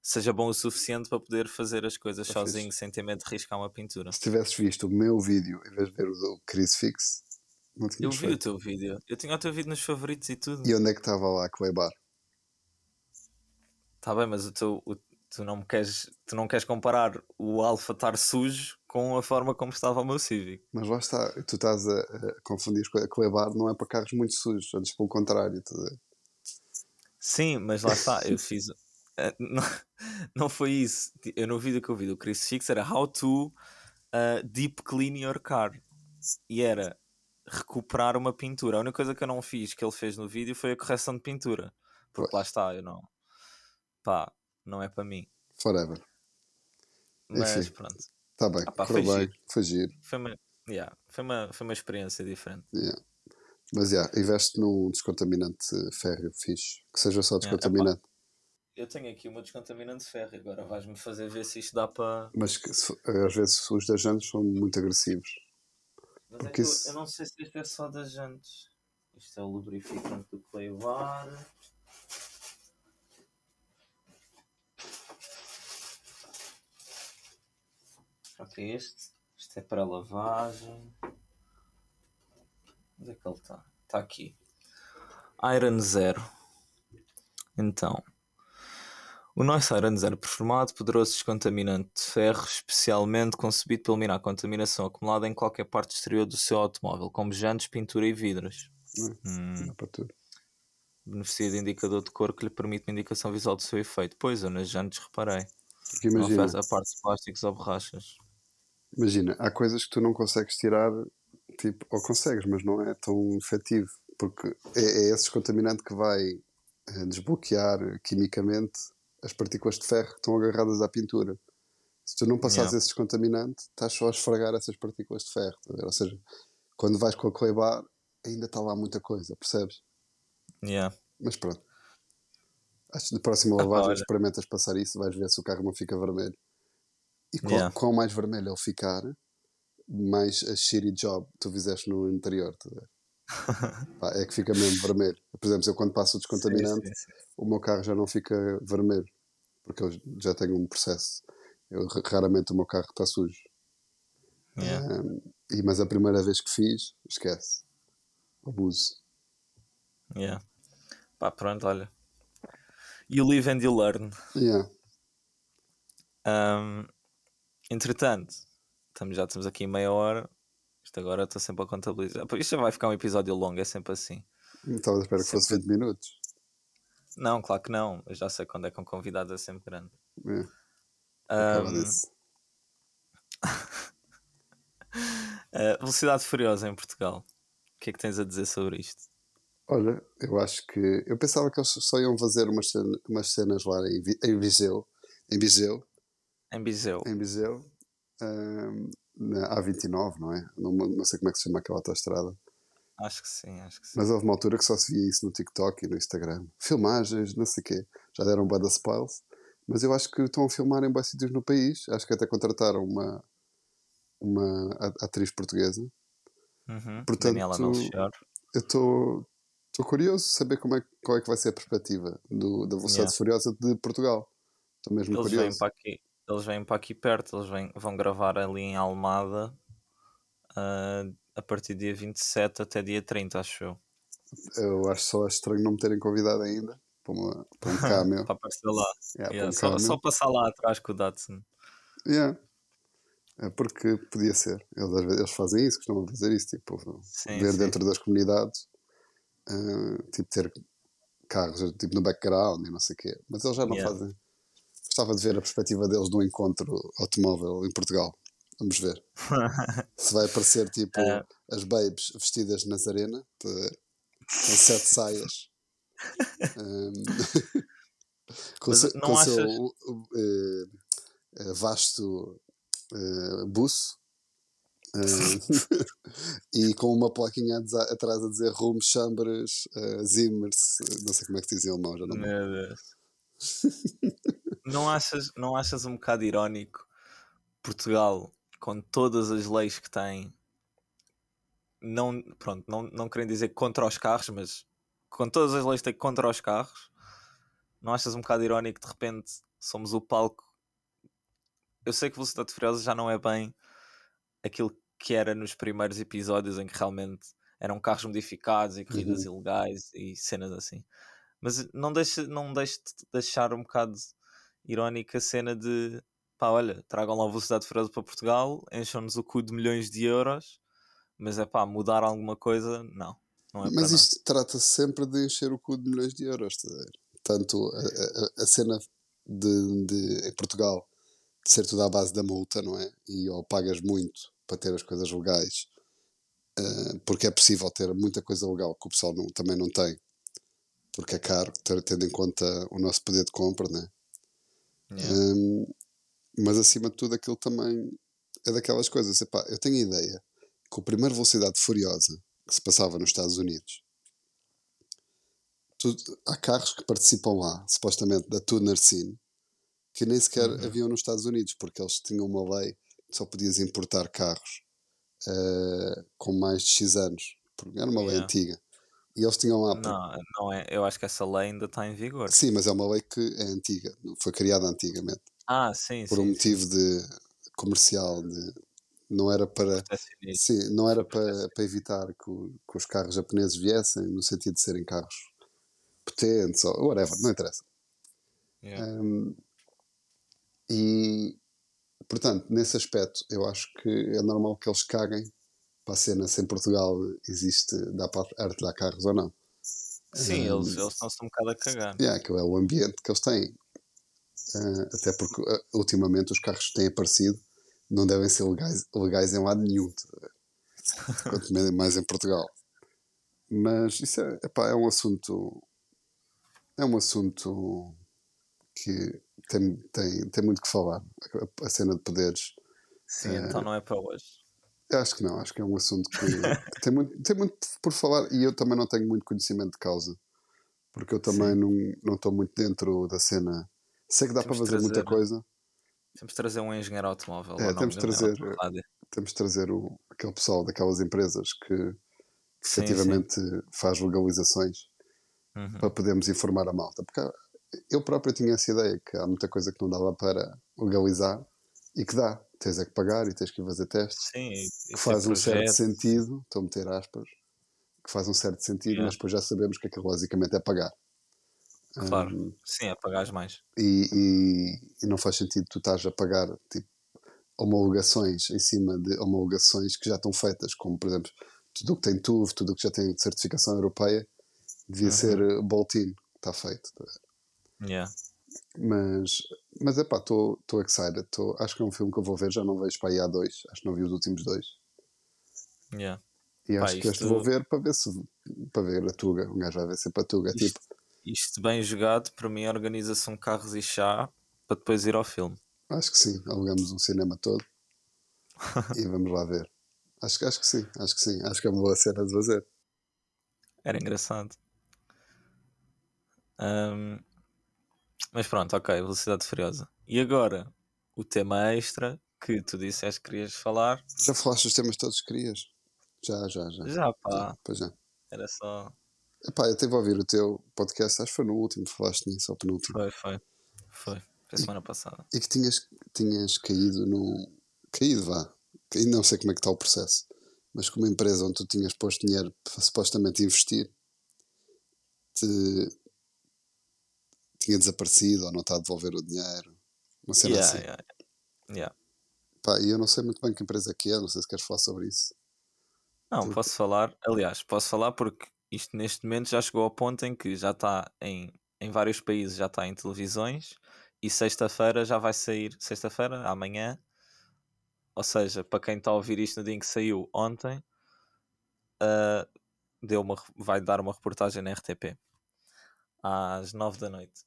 seja bom o suficiente para poder fazer as coisas Tá sozinho sem ter medo de riscar uma pintura. Se tivesses visto o meu vídeo em vez de ver o do Chris Fix, não Eu tinhas vi o feito. teu vídeo, eu tinha o teu vídeo nos favoritos e tudo. E onde é que estava lá a clay bar? Tá bem, mas o teu, o- tu, não me queres, tu não queres comparar o Alfa estar sujo com a forma como estava o meu Civic. Mas lá está, tu estás a, a confundir com a clay bar, não é para carros muito sujos, antes pelo contrário. Sim, mas lá está, eu fiz. eh, Não, não foi isso. Eu no vídeo que eu vi do Chris Fix era How to uh, Deep Clean Your Car. E era recuperar uma pintura. A única coisa que eu não fiz que ele fez no vídeo foi a correção de pintura. Porque Pois. lá está, eu não. Pá, não é para mim. Forever. Mas Enfim. pronto. Está bem, Ah pá, foi bem, giro. foi giro. Foi uma... Yeah, foi, uma, foi uma experiência diferente. Yeah. Mas já, yeah, investe num descontaminante férreo fixe, que seja só descontaminante. Eu tenho aqui uma descontaminante férreo, agora vais-me fazer ver se isto dá para. Mas que, às vezes os das jantes são muito agressivos. Mas é que isso... eu, eu, não sei se isto é só das jantes. Isto é o lubrificante do Bar. Ok, este. Isto é para lavagem. Onde é que ele está? Está aqui. Iron Zero. Então. O nosso Iron Zero performado, poderoso descontaminante de ferro, especialmente concebido para eliminar a contaminação acumulada em qualquer parte exterior do seu automóvel, como jantes, pintura e vidros. Hum. Para tudo. Beneficia de indicador de cor que lhe permite uma indicação visual do seu efeito. Pois, eu nas jantes reparei. Porque imagina, não faz a parte de plásticos ou borrachas. Imagina, há coisas que tu não consegues tirar, tipo, ou consegues, mas não é tão efetivo, porque é, é esse contaminante que vai eh, desbloquear quimicamente as partículas de ferro que estão agarradas à pintura. Se tu não passares yeah. esse descontaminante, estás só a esfregar essas partículas de ferro. Tá ou seja, quando vais com a clay bar, ainda está lá muita coisa, percebes? Yeah. Mas pronto. Acho que na próxima lavagem experimentas passar isso, vais ver se o carro não fica vermelho. E qual, yeah. qual mais vermelho ele ficar, mais a shitty job tu fizeste no interior. Tá Pá, é que fica mesmo vermelho. Por exemplo, eu quando passo o descontaminante, sim, sim, sim. o meu carro já não fica vermelho, porque eu já tenho um processo. Eu, raramente o meu carro está sujo. Yeah. Um, e, mas a primeira vez que fiz, esquece. Abuso. Yeah. Pá, pronto, olha. You live and you learn. Yeah. Um, Entretanto, estamos, já estamos aqui em meia hora. Isto agora estou sempre a contabilizar. Isto já vai ficar um episódio longo, é sempre assim. Então, espero que fosse 20 minutos. Não, claro que não. Eu já sei quando é que um convidado é sempre grande. É. Um... uh, velocidade Furiosa em Portugal. O que é que tens a dizer sobre isto? Olha, eu acho que. Eu pensava que eles só iam fazer umas, cenas, umas cenas lá em, em Viseu. Em Viseu. Em Viseu. Em Viseu. Um, na A29, não é? Não, não sei como é que se chama aquela autostrada. Acho que sim, acho que sim. Mas houve uma altura que só se via isso no TikTok e no Instagram. Filmagens, não sei o quê. Já deram um da spoils. Mas eu acho que estão a filmar em bons sítios no país. Acho que até contrataram uma, uma atriz portuguesa. Uhum. Portanto, Daniela Melchior. Eu estou curioso saber como é, qual é que vai ser a perspectiva do, da Velocidade yeah. Furiosa de Portugal. Estou mesmo Eles curioso. Vêm para aqui eles vêm para aqui perto, eles vêm, vão gravar ali em Almada uh, a partir do dia 27 até dia 30, acho eu. Eu acho só estranho não me terem convidado ainda para, uma, para um cameo. para aparecer lá. Yeah, yeah, um só, só, passar lá atrás com o Datsun. Yeah. É porque podia ser. Eles, às vezes, eles fazem isso, costumam fazer isso, tipo, sim, ver sim. dentro das comunidades, uh, tipo, ter carros tipo, no background e não sei o quê. Mas eles já não yeah. fazem gostava de ver a perspectiva deles do encontro automóvel em Portugal. Vamos ver. Se vai aparecer tipo é. as babes vestidas de Nazarena, com sete saias. um, com, se, com o seu uh, uh, vasto uh, buço. e com uma plaquinha atrás a dizer Rum Chambres Zimmers, não sei como é que se diz em alemão, já não Meu Deus. Não, achas, não achas um bocado irónico Portugal, com todas as leis que tem, não, pronto, não, não querem dizer contra os carros, mas com todas as leis que tem contra os carros, não achas um bocado irónico de repente somos o palco? Eu sei que Velocidade Furiosa já não é bem aquilo que era nos primeiros episódios em que realmente eram carros modificados e corridas uhum. ilegais e cenas assim. Mas não deixa, não deixa de deixar um bocado irónica a cena de pá, olha, tragam lá a velocidade furiosa para Portugal, encham-nos o cu de milhões de euros, mas é pá, mudar alguma coisa, não. não é mas isto trata-se sempre de encher o cu de milhões de euros, tá tanto a, a, a cena de, de, em Portugal de ser tudo à base da multa, não é? E ou pagas muito para ter as coisas legais, uh, porque é possível ter muita coisa legal que o pessoal não, também não tem, porque é caro, tendo em conta o nosso poder de compra, não é? Yeah. Um, mas acima de tudo, aquilo também é daquelas coisas. Epá, eu tenho a ideia com a primeira velocidade furiosa que se passava nos Estados Unidos, tudo, há carros que participam lá, supostamente da Tuner Scene, que nem sequer Uhum. haviam nos Estados Unidos, porque eles tinham uma lei que só podias importar carros eh, com mais de X anos, porque era uma lei Yeah. antiga. E eles tinham lá. Não, não é. Eu acho que essa lei ainda está em vigor. Sim, mas é uma lei que é antiga, foi criada antigamente, Ah, sim, por sim. um sim. motivo de comercial, de, não era para. Sim, não era para, para evitar que, o- que os carros japoneses viessem, no sentido de serem carros potentes ou whatever, não interessa. Yeah. Um, e, portanto, nesse aspecto, eu acho que é normal que eles caguem para a cena se em Portugal existe, dá para artilhar carros ou não. Sim, Um, eles, eles estão-se um bocado a cagar. yeah, que é o ambiente que eles têm. Uh, até porque uh, ultimamente os carros que têm aparecido não devem ser legais, legais em lado nenhum, tá quanto mais em Portugal. Mas isso é, epá, é um assunto. É um assunto que tem, tem, tem muito que falar. A, a cena de poderes. Sim, então não é para hoje. Acho que não, acho que é um assunto que, que tem, muito, tem muito por falar e eu também não tenho muito conhecimento de causa. Porque eu também Sim. não não estou muito dentro da cena. Sei que dá Temos para fazer muita trazer- coisa. Temos de trazer um engenheiro automóvel. É, temos de trazer-. Temos de trazer o, aquele pessoal daquelas empresas que, Sim, efetivamente faz legalizações Uhum. para podermos informar a malta. Porque eu próprio tinha essa ideia que há muita coisa que não dava para legalizar e que dá. Tens é que pagar e tens que fazer testes. Sim, que faz um certo sentido, estou a meter aspas, que faz um certo sentido, Yeah. mas depois já sabemos que aquilo basicamente é pagar. Claro. Um, Sim, é pagares mais. e, e- e não faz sentido tu estás a pagar tipo, homologações em cima de homologações que já estão feitas, como por exemplo tudo o que tem TUV, tudo o que já tem certificação europeia, devia Uhum. ser uh, bolt-in, está feito. tá? Yeah. Mas, mas é pá, estou excited, tô, acho que é um filme que eu vou ver, já não vejo para aí há dois, acho que não vi os últimos dois. Yeah. E Pá, acho que este isto- vou ver para ver se para ver a Tuga. Um gajo vai ver sempre a Tuga. Isto, Tipo, isto bem jogado, para mim, organiza-se um carros e chá para depois ir ao filme. acho que sim, alugamos um cinema todo e vamos lá ver. Acho, que- acho que sim, acho que sim. Acho que é uma boa cena de fazer. Era engraçado. Ahm, mas pronto, ok, Velocidade Furiosa. E agora, o tema extra que tu disseste que querias falar. Já falaste dos temas todos que querias? Já, já, já. Já, pá, Pois já. era só. Epá, eu estive a ouvir o teu podcast, acho que foi no último que falaste nisso, ou penúltimo. Foi, foi. Foi. Foi semana passada. E que tinhas, tinhas caído no. Caído, vá. Caído, não sei como é que está o processo. Mas que uma empresa onde tu tinhas posto dinheiro para supostamente investir te, tinha desaparecido ou não está a devolver o dinheiro. Uma cena Yeah, assim. yeah, yeah. Pá, e eu não sei muito bem que empresa que é, não sei se queres falar sobre isso. Não, Tu- posso falar. Aliás, posso falar porque isto neste momento já chegou ao ponto em que já está em, em vários países, já está em televisões e sexta-feira já vai sair. Sexta-feira, amanhã. Ou seja, para quem está a ouvir isto no dia em que saiu ontem, ah, deu uma, vai dar uma reportagem na RTP às nove da noite.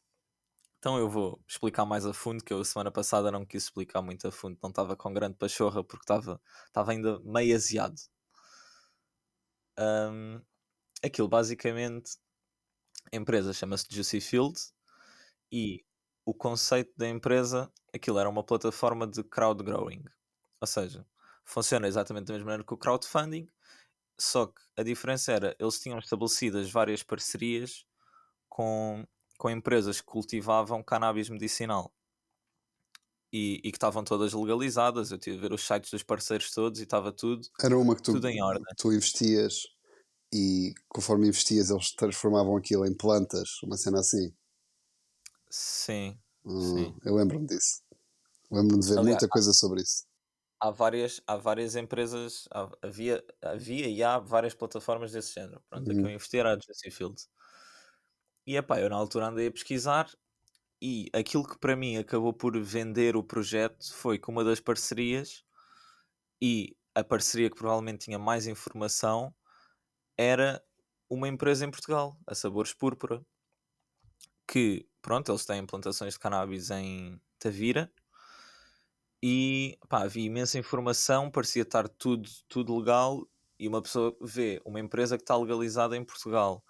Então eu vou explicar mais a fundo, que eu semana passada não quis explicar muito a fundo, não estava com grande pachorra porque estava ainda meio aziado. Ahm, aquilo basicamente, a empresa chama-se Juicy Field e o conceito da empresa, aquilo era uma plataforma de crowd growing. Ou seja, funciona exatamente da mesma maneira que o crowdfunding, só que a diferença era, eles tinham estabelecidas várias parcerias com, com empresas que cultivavam cannabis medicinal. E, e que estavam todas legalizadas. Eu tive a ver os sites dos parceiros todos e estava tudo, Era uma que tu, tudo em ordem. tu investias e conforme investias eles transformavam aquilo em plantas, uma cena assim. Sim, Hum, Sim. eu lembro-me disso. Lembro-me de ver Aliás, muita coisa sobre isso. há várias, há várias empresas, há- havia, havia e há várias plataformas desse género. Pronto, a que eu Uhum. investi era a Juicy Field. E epá, eu na altura andei a pesquisar e aquilo que para mim acabou por vender o projeto foi que uma das parcerias e a parceria que provavelmente tinha mais informação era uma empresa em Portugal, a Sabores Púrpura, que, pronto, eles têm plantações de cannabis em Tavira E pá, havia imensa informação, parecia estar tudo, tudo legal. E uma pessoa vê uma empresa que está legalizada em Portugal,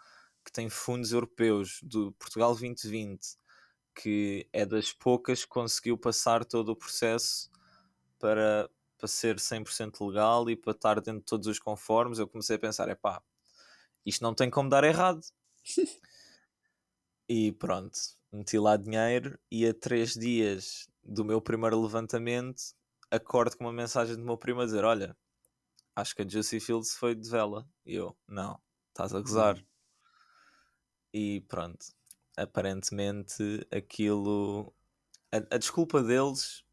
que tem fundos europeus do Portugal 2020, que é das poucas que conseguiu passar todo o processo para, para ser 100% legal e para estar dentro de todos os conformes. Eu comecei a pensar: é pá, isto não tem como dar errado. e pronto, meti lá dinheiro e a três dias do meu primeiro levantamento acordo com uma mensagem do meu primo a dizer: Olha, acho que a Juicy Fields foi de vela. E eu, não, estás a gozar. E pronto, aparentemente aquilo. A, a, desculpa deles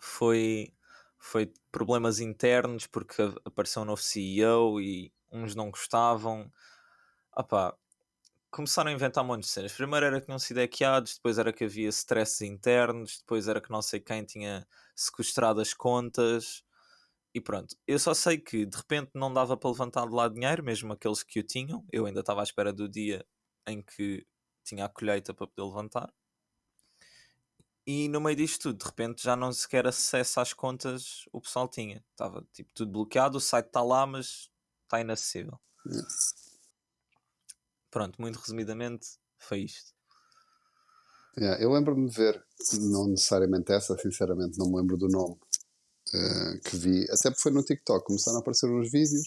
foi, foi problemas internos porque apareceu um novo CEO e uns não gostavam. Opá, começaram a inventar um monte de cenas. Primeiro era que não se hackeados, depois era que havia stresses internos, depois era que não sei quem tinha sequestrado as contas. E pronto, eu só sei que de repente não dava para levantar de lá dinheiro, mesmo aqueles que o tinham. Eu ainda estava à espera do dia em que tinha a colheita para poder levantar. E no meio disto tudo, de repente já não sequer acesso às contas o pessoal tinha. Estava tipo tudo bloqueado, o site está lá, mas está inacessível. Pronto, muito resumidamente, foi isto. Yeah, eu lembro-me de ver, não necessariamente essa, sinceramente não me lembro do nome uh, que vi, até porque foi no TikTok, começaram a aparecer uns vídeos,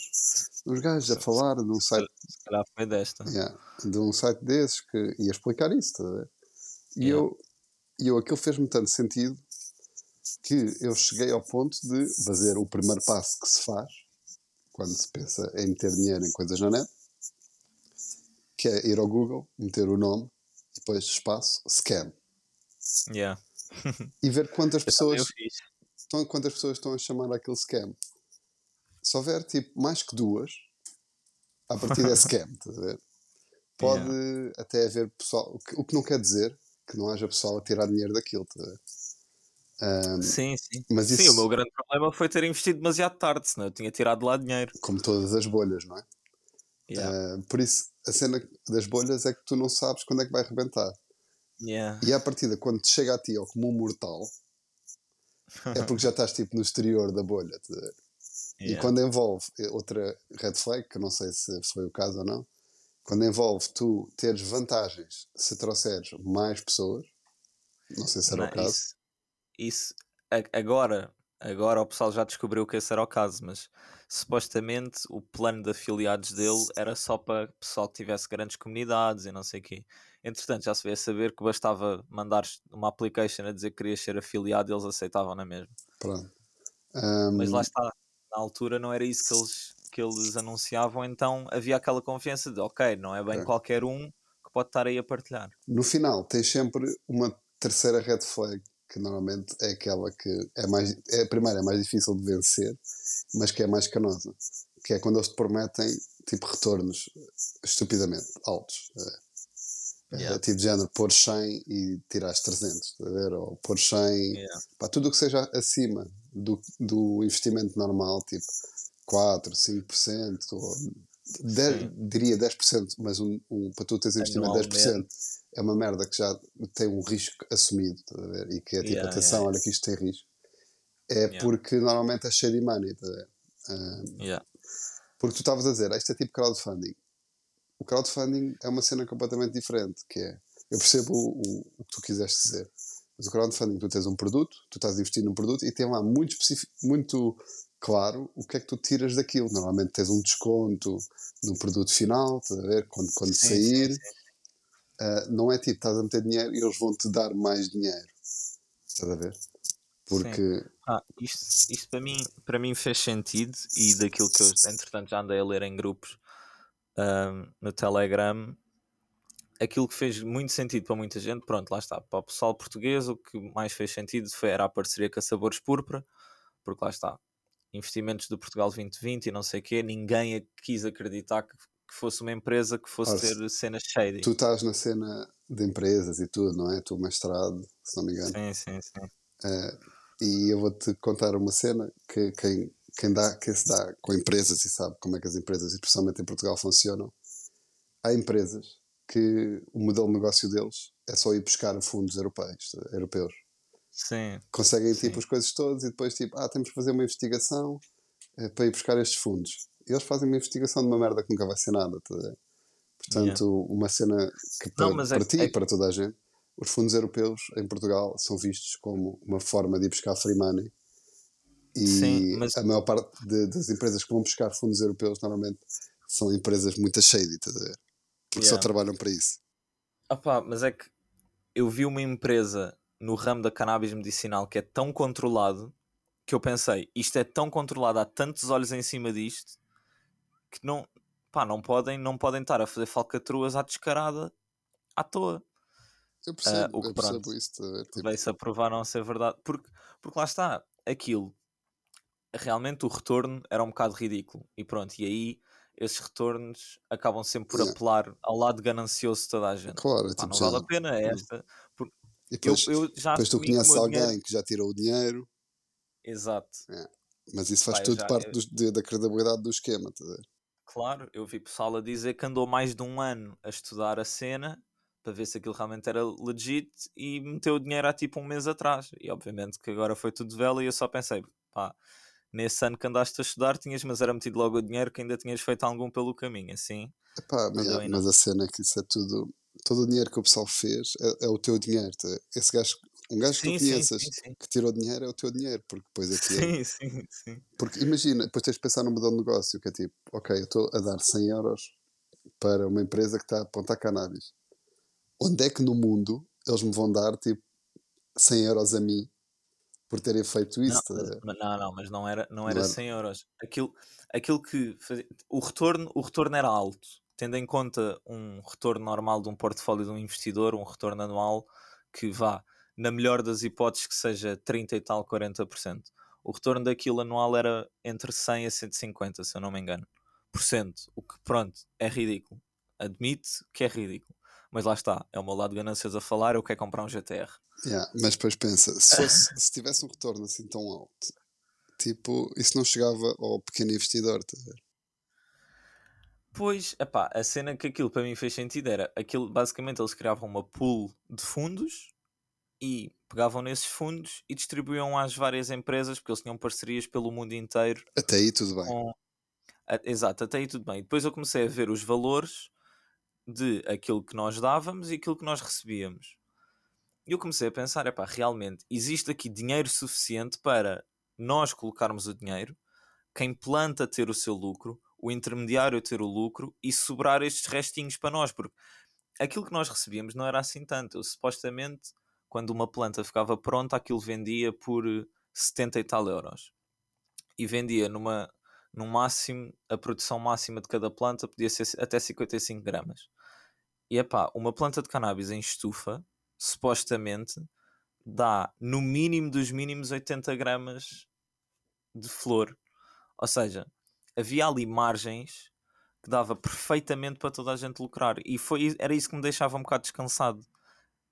uns gajos a falar de um site. Se calhar foi desta. Yeah, de um site desses que ia explicar isso, tá E yeah. eu, eu aquilo fez-me tanto sentido que eu cheguei ao ponto de fazer o primeiro passo que se faz quando se pensa em meter dinheiro em coisas na net que é ir ao Google, meter o nome e depois espaço, scan. Yeah. e ver quantas pessoas estão, quantas pessoas estão a chamar aquele scam. Se houver tipo mais que duas, a partir é scam, estás a ver? Pode yeah. até haver pessoal, o que, o que, não quer dizer que não haja pessoal a tirar dinheiro daquilo, estás a ver? Um, sim, sim. Mas isso, sim, o meu grande problema foi ter investido demasiado tarde, senão eu tinha tirado lá dinheiro. Como todas as bolhas, não é? Yeah. Uh, por isso, a cena das bolhas é que tu não sabes quando é que vai arrebentar. Yeah. E à partida, quando chega a ti ou como um mortal, é porque já estás tipo no exterior da bolha. Yeah. E quando envolve eh, outra red flag, que não sei se foi o caso ou não, quando envolve tu teres vantagens se trouxeres mais pessoas, não sei se era não, o caso. Isso, isso agora, agora o pessoal já descobriu que esse era o caso, mas supostamente o plano de afiliados dele era só para pessoal que tivesse grandes comunidades e não sei o quê. Entretanto, já se veio a saber que bastava mandar uma application a dizer que querias ser afiliado e eles aceitavam na mesma. Pronto. Um... Mas lá está, na altura não era isso que eles, que eles anunciavam, então havia aquela confiança de ok, não é bem é. qualquer um que pode estar aí a partilhar. No final, tens sempre uma terceira red flag que normalmente é aquela que é mais é, a primeira é mais difícil de vencer mas que é mais canosa que é quando eles te prometem tipo retornos estupidamente altos é, yeah. é, tipo de género pôr 100 e tirar 300 a ver? ou pôr 100 yeah. Pá, tudo o que seja acima do, do investimento normal tipo 4, 5% ou 10, diria 10%, mas um, um, para tu teres investimento de 10% é uma merda que já tem um risco assumido, a ver? E que é tipo, yeah, atenção, yeah. olha que isto tem risco. É yeah. porque normalmente é cheio de money, a ver? Um, porque tu estavas a dizer, isto é tipo crowdfunding. O crowdfunding é uma cena completamente diferente, que é, eu percebo o, o, o que tu quiseste dizer, mas o crowdfunding, tu tens um produto, tu estás a investir num produto e tem lá muito, muito claro o que é que tu tiras daquilo. Normalmente tens um desconto no produto final, estás a ver? Quando, quando sim, sair. Sim, sim. Uh, não é tipo, estás a meter dinheiro e eles vão te dar mais dinheiro. Estás a ver? Porque. Ah, isto, isto para, mim, para mim fez sentido e daquilo que eu, entretanto, já andei a ler em grupos um, no Telegram, aquilo que fez muito sentido para muita gente, pronto, lá está. Para o pessoal português, o que mais fez sentido foi, era a parceria com a Sabores Púrpura, porque lá está. Investimentos do Portugal 2020 e não sei o quê, ninguém quis acreditar que que fosse uma empresa que fosse Ora, ter cenas shady. Tu estás na cena de empresas e tudo, não é? Tu mestrado, se não me engano. Sim, sim, sim. Uh, e eu vou-te contar uma cena que quem, quem, dá, quem se dá com empresas e sabe como é que as empresas, especialmente em Portugal, funcionam. Há empresas que o modelo de negócio deles é só ir buscar fundos europeus, europeus Sim. Conseguem Sim. tipo as coisas todas e depois tipo, ah, temos que fazer uma investigação eh, para ir buscar estes fundos. E eles fazem uma investigação de uma merda que nunca vai ser nada. tá? Portanto, uma cena que para, Não, é para que- ti é e para toda a gente, os fundos europeus em Portugal são vistos como uma forma de ir buscar free money. E Sim, mas- a maior parte de- das empresas que vão buscar fundos europeus normalmente são empresas muito shady, estás a ver? Porque só Yeah. trabalham para isso. Opá, mas é que eu vi uma empresa no ramo da cannabis medicinal que é tão controlado que eu pensei, isto é tão controlado, há tantos olhos em cima disto que não, pá, não podem, não podem estar a fazer falcatruas à descarada à toa. Eu percebo, Ah, o que eu percebo pronto, isso. Tipo, Veio-se a provar não ser verdade. Porque, porque lá está, aquilo, realmente o retorno era um bocado ridículo. E pronto, e aí esses retornos acabam sempre por apelar ao lado ganancioso de toda a gente. claro, é Pá, tipo, não já- vale a pena, é esta. Porque E eu, depois, eu já depois tu conheces alguém dinheiro. que já tirou o dinheiro, Exato. mas isso faz tudo já- parte eu- dos- de- da credibilidade do esquema. ver? Claro, eu vi pessoal a dizer que andou mais de um ano a estudar a cena para ver se aquilo realmente era legit e meteu o dinheiro há tipo um mês atrás. E obviamente que agora foi tudo vela e eu só pensei, pá, nesse ano que andaste a estudar tinhas, mas era metido logo o dinheiro que ainda tinhas feito algum pelo caminho, assim. Epá, yeah, em mas a cena é que isso é tudo. Todo o dinheiro que o pessoal fez é, é o teu dinheiro. tá? Esse gajo, um gajo que Sim, tu sim, conheças sim, sim. que tirou dinheiro é o teu dinheiro, porque depois aquilo. Sim, sim, sim. Porque imagina, depois tens de pensar no modelo de negócio, que é tipo, ok, eu estou a dar 100 euros para uma empresa que está a apontar cannabis. Onde é que no mundo eles me vão dar tipo 100 euros a mim por terem feito isso? Não, não, não, mas não era, não era era. 100 euros. Aquilo, aquilo que fazia, o retorno, o retorno era alto, tendo em conta um retorno normal de um portfólio de um investidor, um retorno anual que vá, na melhor das hipóteses, que seja 30 e tal, 40%. O retorno daquilo anual era entre 100 a 150, se eu não me engano, por cento, o que pronto, é ridículo. Admite que é ridículo. Mas lá está, é o meu lado ganancioso a falar, eu quero comprar um GTR. Yeah, mas depois pensa, se, se tivesse um retorno assim tão alto, tipo, isso não chegava ao pequeno investidor, estás a ver? Pois, epá, a cena que aquilo para mim fez sentido era aquilo, basicamente eles criavam uma pool de fundos e pegavam nesses fundos e distribuíam às várias empresas, porque eles tinham parcerias pelo mundo inteiro Até aí tudo bem. com. exato, até aí tudo bem. Depois eu comecei a ver os valores de aquilo que nós dávamos e aquilo que nós recebíamos. E eu comecei a pensar, epá, realmente existe aqui dinheiro suficiente para nós colocarmos o dinheiro, quem planta ter o seu lucro, o intermediário ter o lucro e sobrar estes restinhos para nós, porque aquilo que nós recebíamos não era assim tanto. Eu, supostamente, quando uma planta ficava pronta, aquilo vendia por eh, 70 e tal euros. E vendia numa, no máximo, a produção máxima de cada planta podia ser até 55 gramas. E epá, uma planta de cannabis em estufa, supostamente, dá no mínimo dos mínimos 80 gramas de flor. Ou seja, havia ali margens que dava perfeitamente para toda a gente lucrar. E foi, era isso que me deixava um bocado descansado.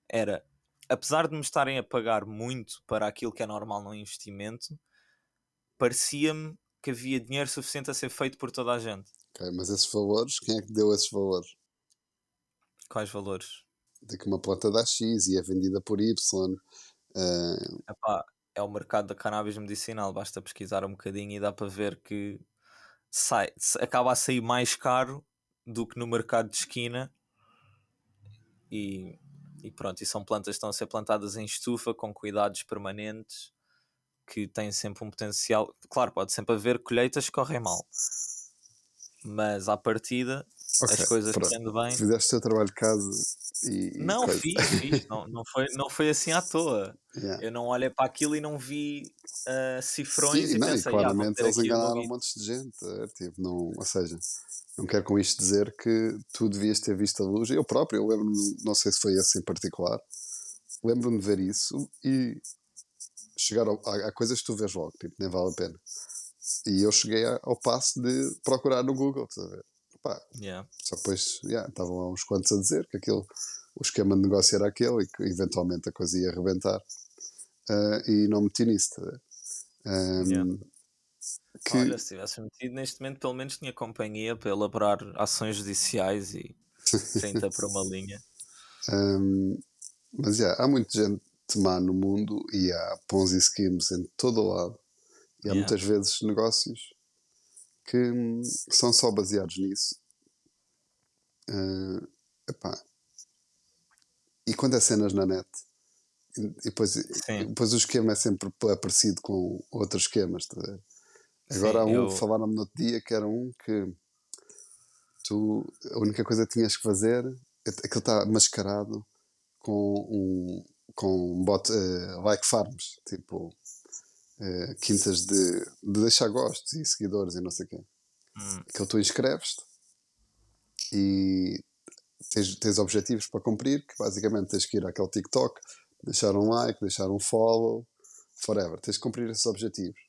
Era, apesar de me estarem a pagar muito para aquilo que é normal no investimento, parecia-me que havia dinheiro suficiente a ser feito por toda a gente. Ok, mas esses valores, quem é que deu esses valores? Quais valores? De que uma planta dá X e é vendida por Y. eh, Epá, é o mercado da cannabis medicinal, basta pesquisar um bocadinho e dá para ver que sai, acaba a sair mais caro do que no mercado de esquina. E, e pronto, e são plantas que estão a ser plantadas em estufa com cuidados permanentes que têm sempre um potencial. Claro, pode sempre haver colheitas que correm mal, mas à partida ok, as coisas pronto. correndo bem. Fizeste o teu trabalho de casa e. e Não, coisa. fiz, fiz. Não, não, foi, não foi assim à toa. Yeah. Eu não olhei para aquilo e não vi ah, cifrões Sim, e não, e pensei, ah, vou claramente ter eles enganaram um monte de gente. é, tipo, não, ou seja, não quero com isto dizer que tu devias ter visto a luz. Eu próprio, eu lembro-me, não sei se foi esse em particular, lembro-me de ver isso e chegar ao, há, há coisas que tu vês logo, tipo, nem vale a pena. E eu cheguei ao passo de procurar no Google, estás a ver? Pá, Yeah. só depois yeah, estavam lá uns quantos a dizer que aquilo, o esquema de negócio era aquele e que eventualmente a coisa ia arrebentar. Ah, e não meti nisso. tá ver? Ahm, Yeah. que, Olha, se tivesse metido neste momento, pelo menos tinha companhia para elaborar ações judiciais e 30 para uma linha. ahm, mas yeah, há muita gente, má no mundo e há Ponzi schemes em todo o lado. E há Yeah. muitas vezes negócios que hum, são só baseados nisso. Epá. E quando é cenas na net, depois, Sim. depois o esquema é sempre pa- parecido com outros esquemas. tá? Agora há Sim, um, eu- falaram-me no outro dia que era um que tu, a única coisa que tinhas que fazer, aquilo está mascarado com um, com um bot, eh, like farms, tipo eh, quintas de, de deixar gostos e seguidores e não sei o quê. Hum, Aquilo tu inscreves-te e tens, tens objetivos para cumprir, que basicamente tens que ir àquele TikTok, deixar um like, deixar um follow, forever. Tens que cumprir esses objetivos.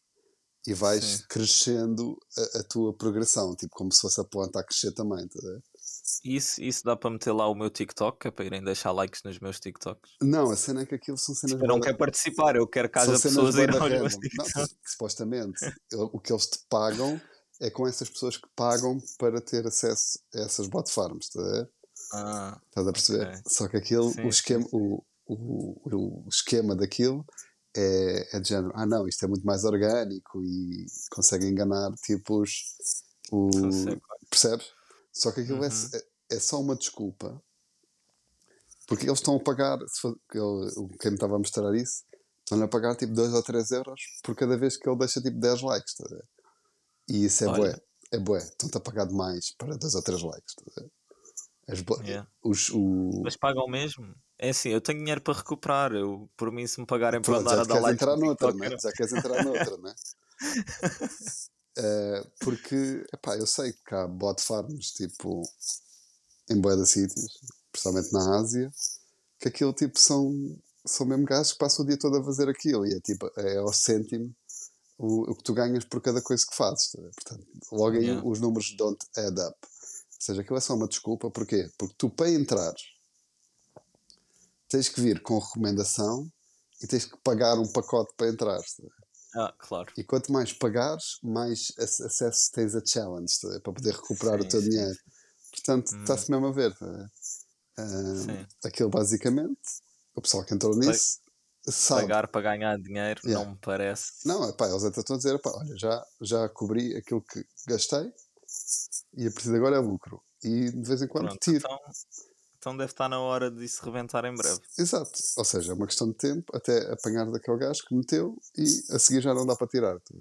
E vais Sim. crescendo a, a tua progressão, tipo como se fosse a planta a crescer também, tá? Isso, isso dá para meter lá o meu TikTok, é para irem deixar likes nos meus TikToks. Não, a cena é que aquilo são cenas Eu não quero participar, eu quero que haja pessoas irem aos meus. Não, TikToks. porque, supostamente, o que eles te pagam é com essas pessoas que pagam para ter acesso a essas bot farms, tá a ver? Ah, Estás a perceber? Ok. Só que aquilo, Sim, o, esquema, sim, sim. O, o, o esquema daquilo é, é de género, ah não, isto é muito mais orgânico e consegue enganar tipo os. O, percebes? Só que aquilo é, Uhum. é, é só uma desculpa porque eles estão a pagar, se ele- o- quem me estava a mostrar isso, estão-lhe a pagar tipo 2 ou 3 euros por cada vez que ele deixa tipo 10 likes, tá? E isso é Olha. bué, é bué, estão-te a pagar demais para 2 ou 3 likes, tá Yeah. os, o, Mas pagam mesmo? É assim, eu tenho dinheiro para recuperar. Eu, por mim, se me pagarem para andar já a dar queres likes entrar no noutra, TikTok, né? Já queres entrar noutra, né? Eh, porque, epá, eu sei que há bot farms, tipo, em bué de sítios, principalmente na Ásia, que aquilo, tipo, são, são mesmo gajos que passam o dia todo a fazer aquilo e é, tipo, é ao cêntimo o, o que tu ganhas por cada coisa que fazes. tá? Portanto, logo aí Yeah. os números don't add up. Ou seja, aquilo é só uma desculpa, porquê? Porque tu, para entrar, tens que vir com recomendação e tens que pagar um pacote para entrar. tá? Ah, claro. E quanto mais pagares, mais ac- acesso tens a challenge tá para poder recuperar o Sim, teu sim, dinheiro. Portanto, Hum. está-se mesmo a ver. tá Sim. aquilo basicamente, o pessoal que entrou nisso sabe. Pagar para ganhar dinheiro Yeah. não me parece. Não, epá, eles até estão a dizer, epá, olha, já, já cobri aquilo que gastei e a partir de agora é lucro. E de vez em quando Pronto, tiro. então, então deve estar na hora de se rebentar em breve. Exato. Ou seja, é uma questão de tempo até apanhar daquele gajo que meteu e a seguir já não dá para tirar. tá?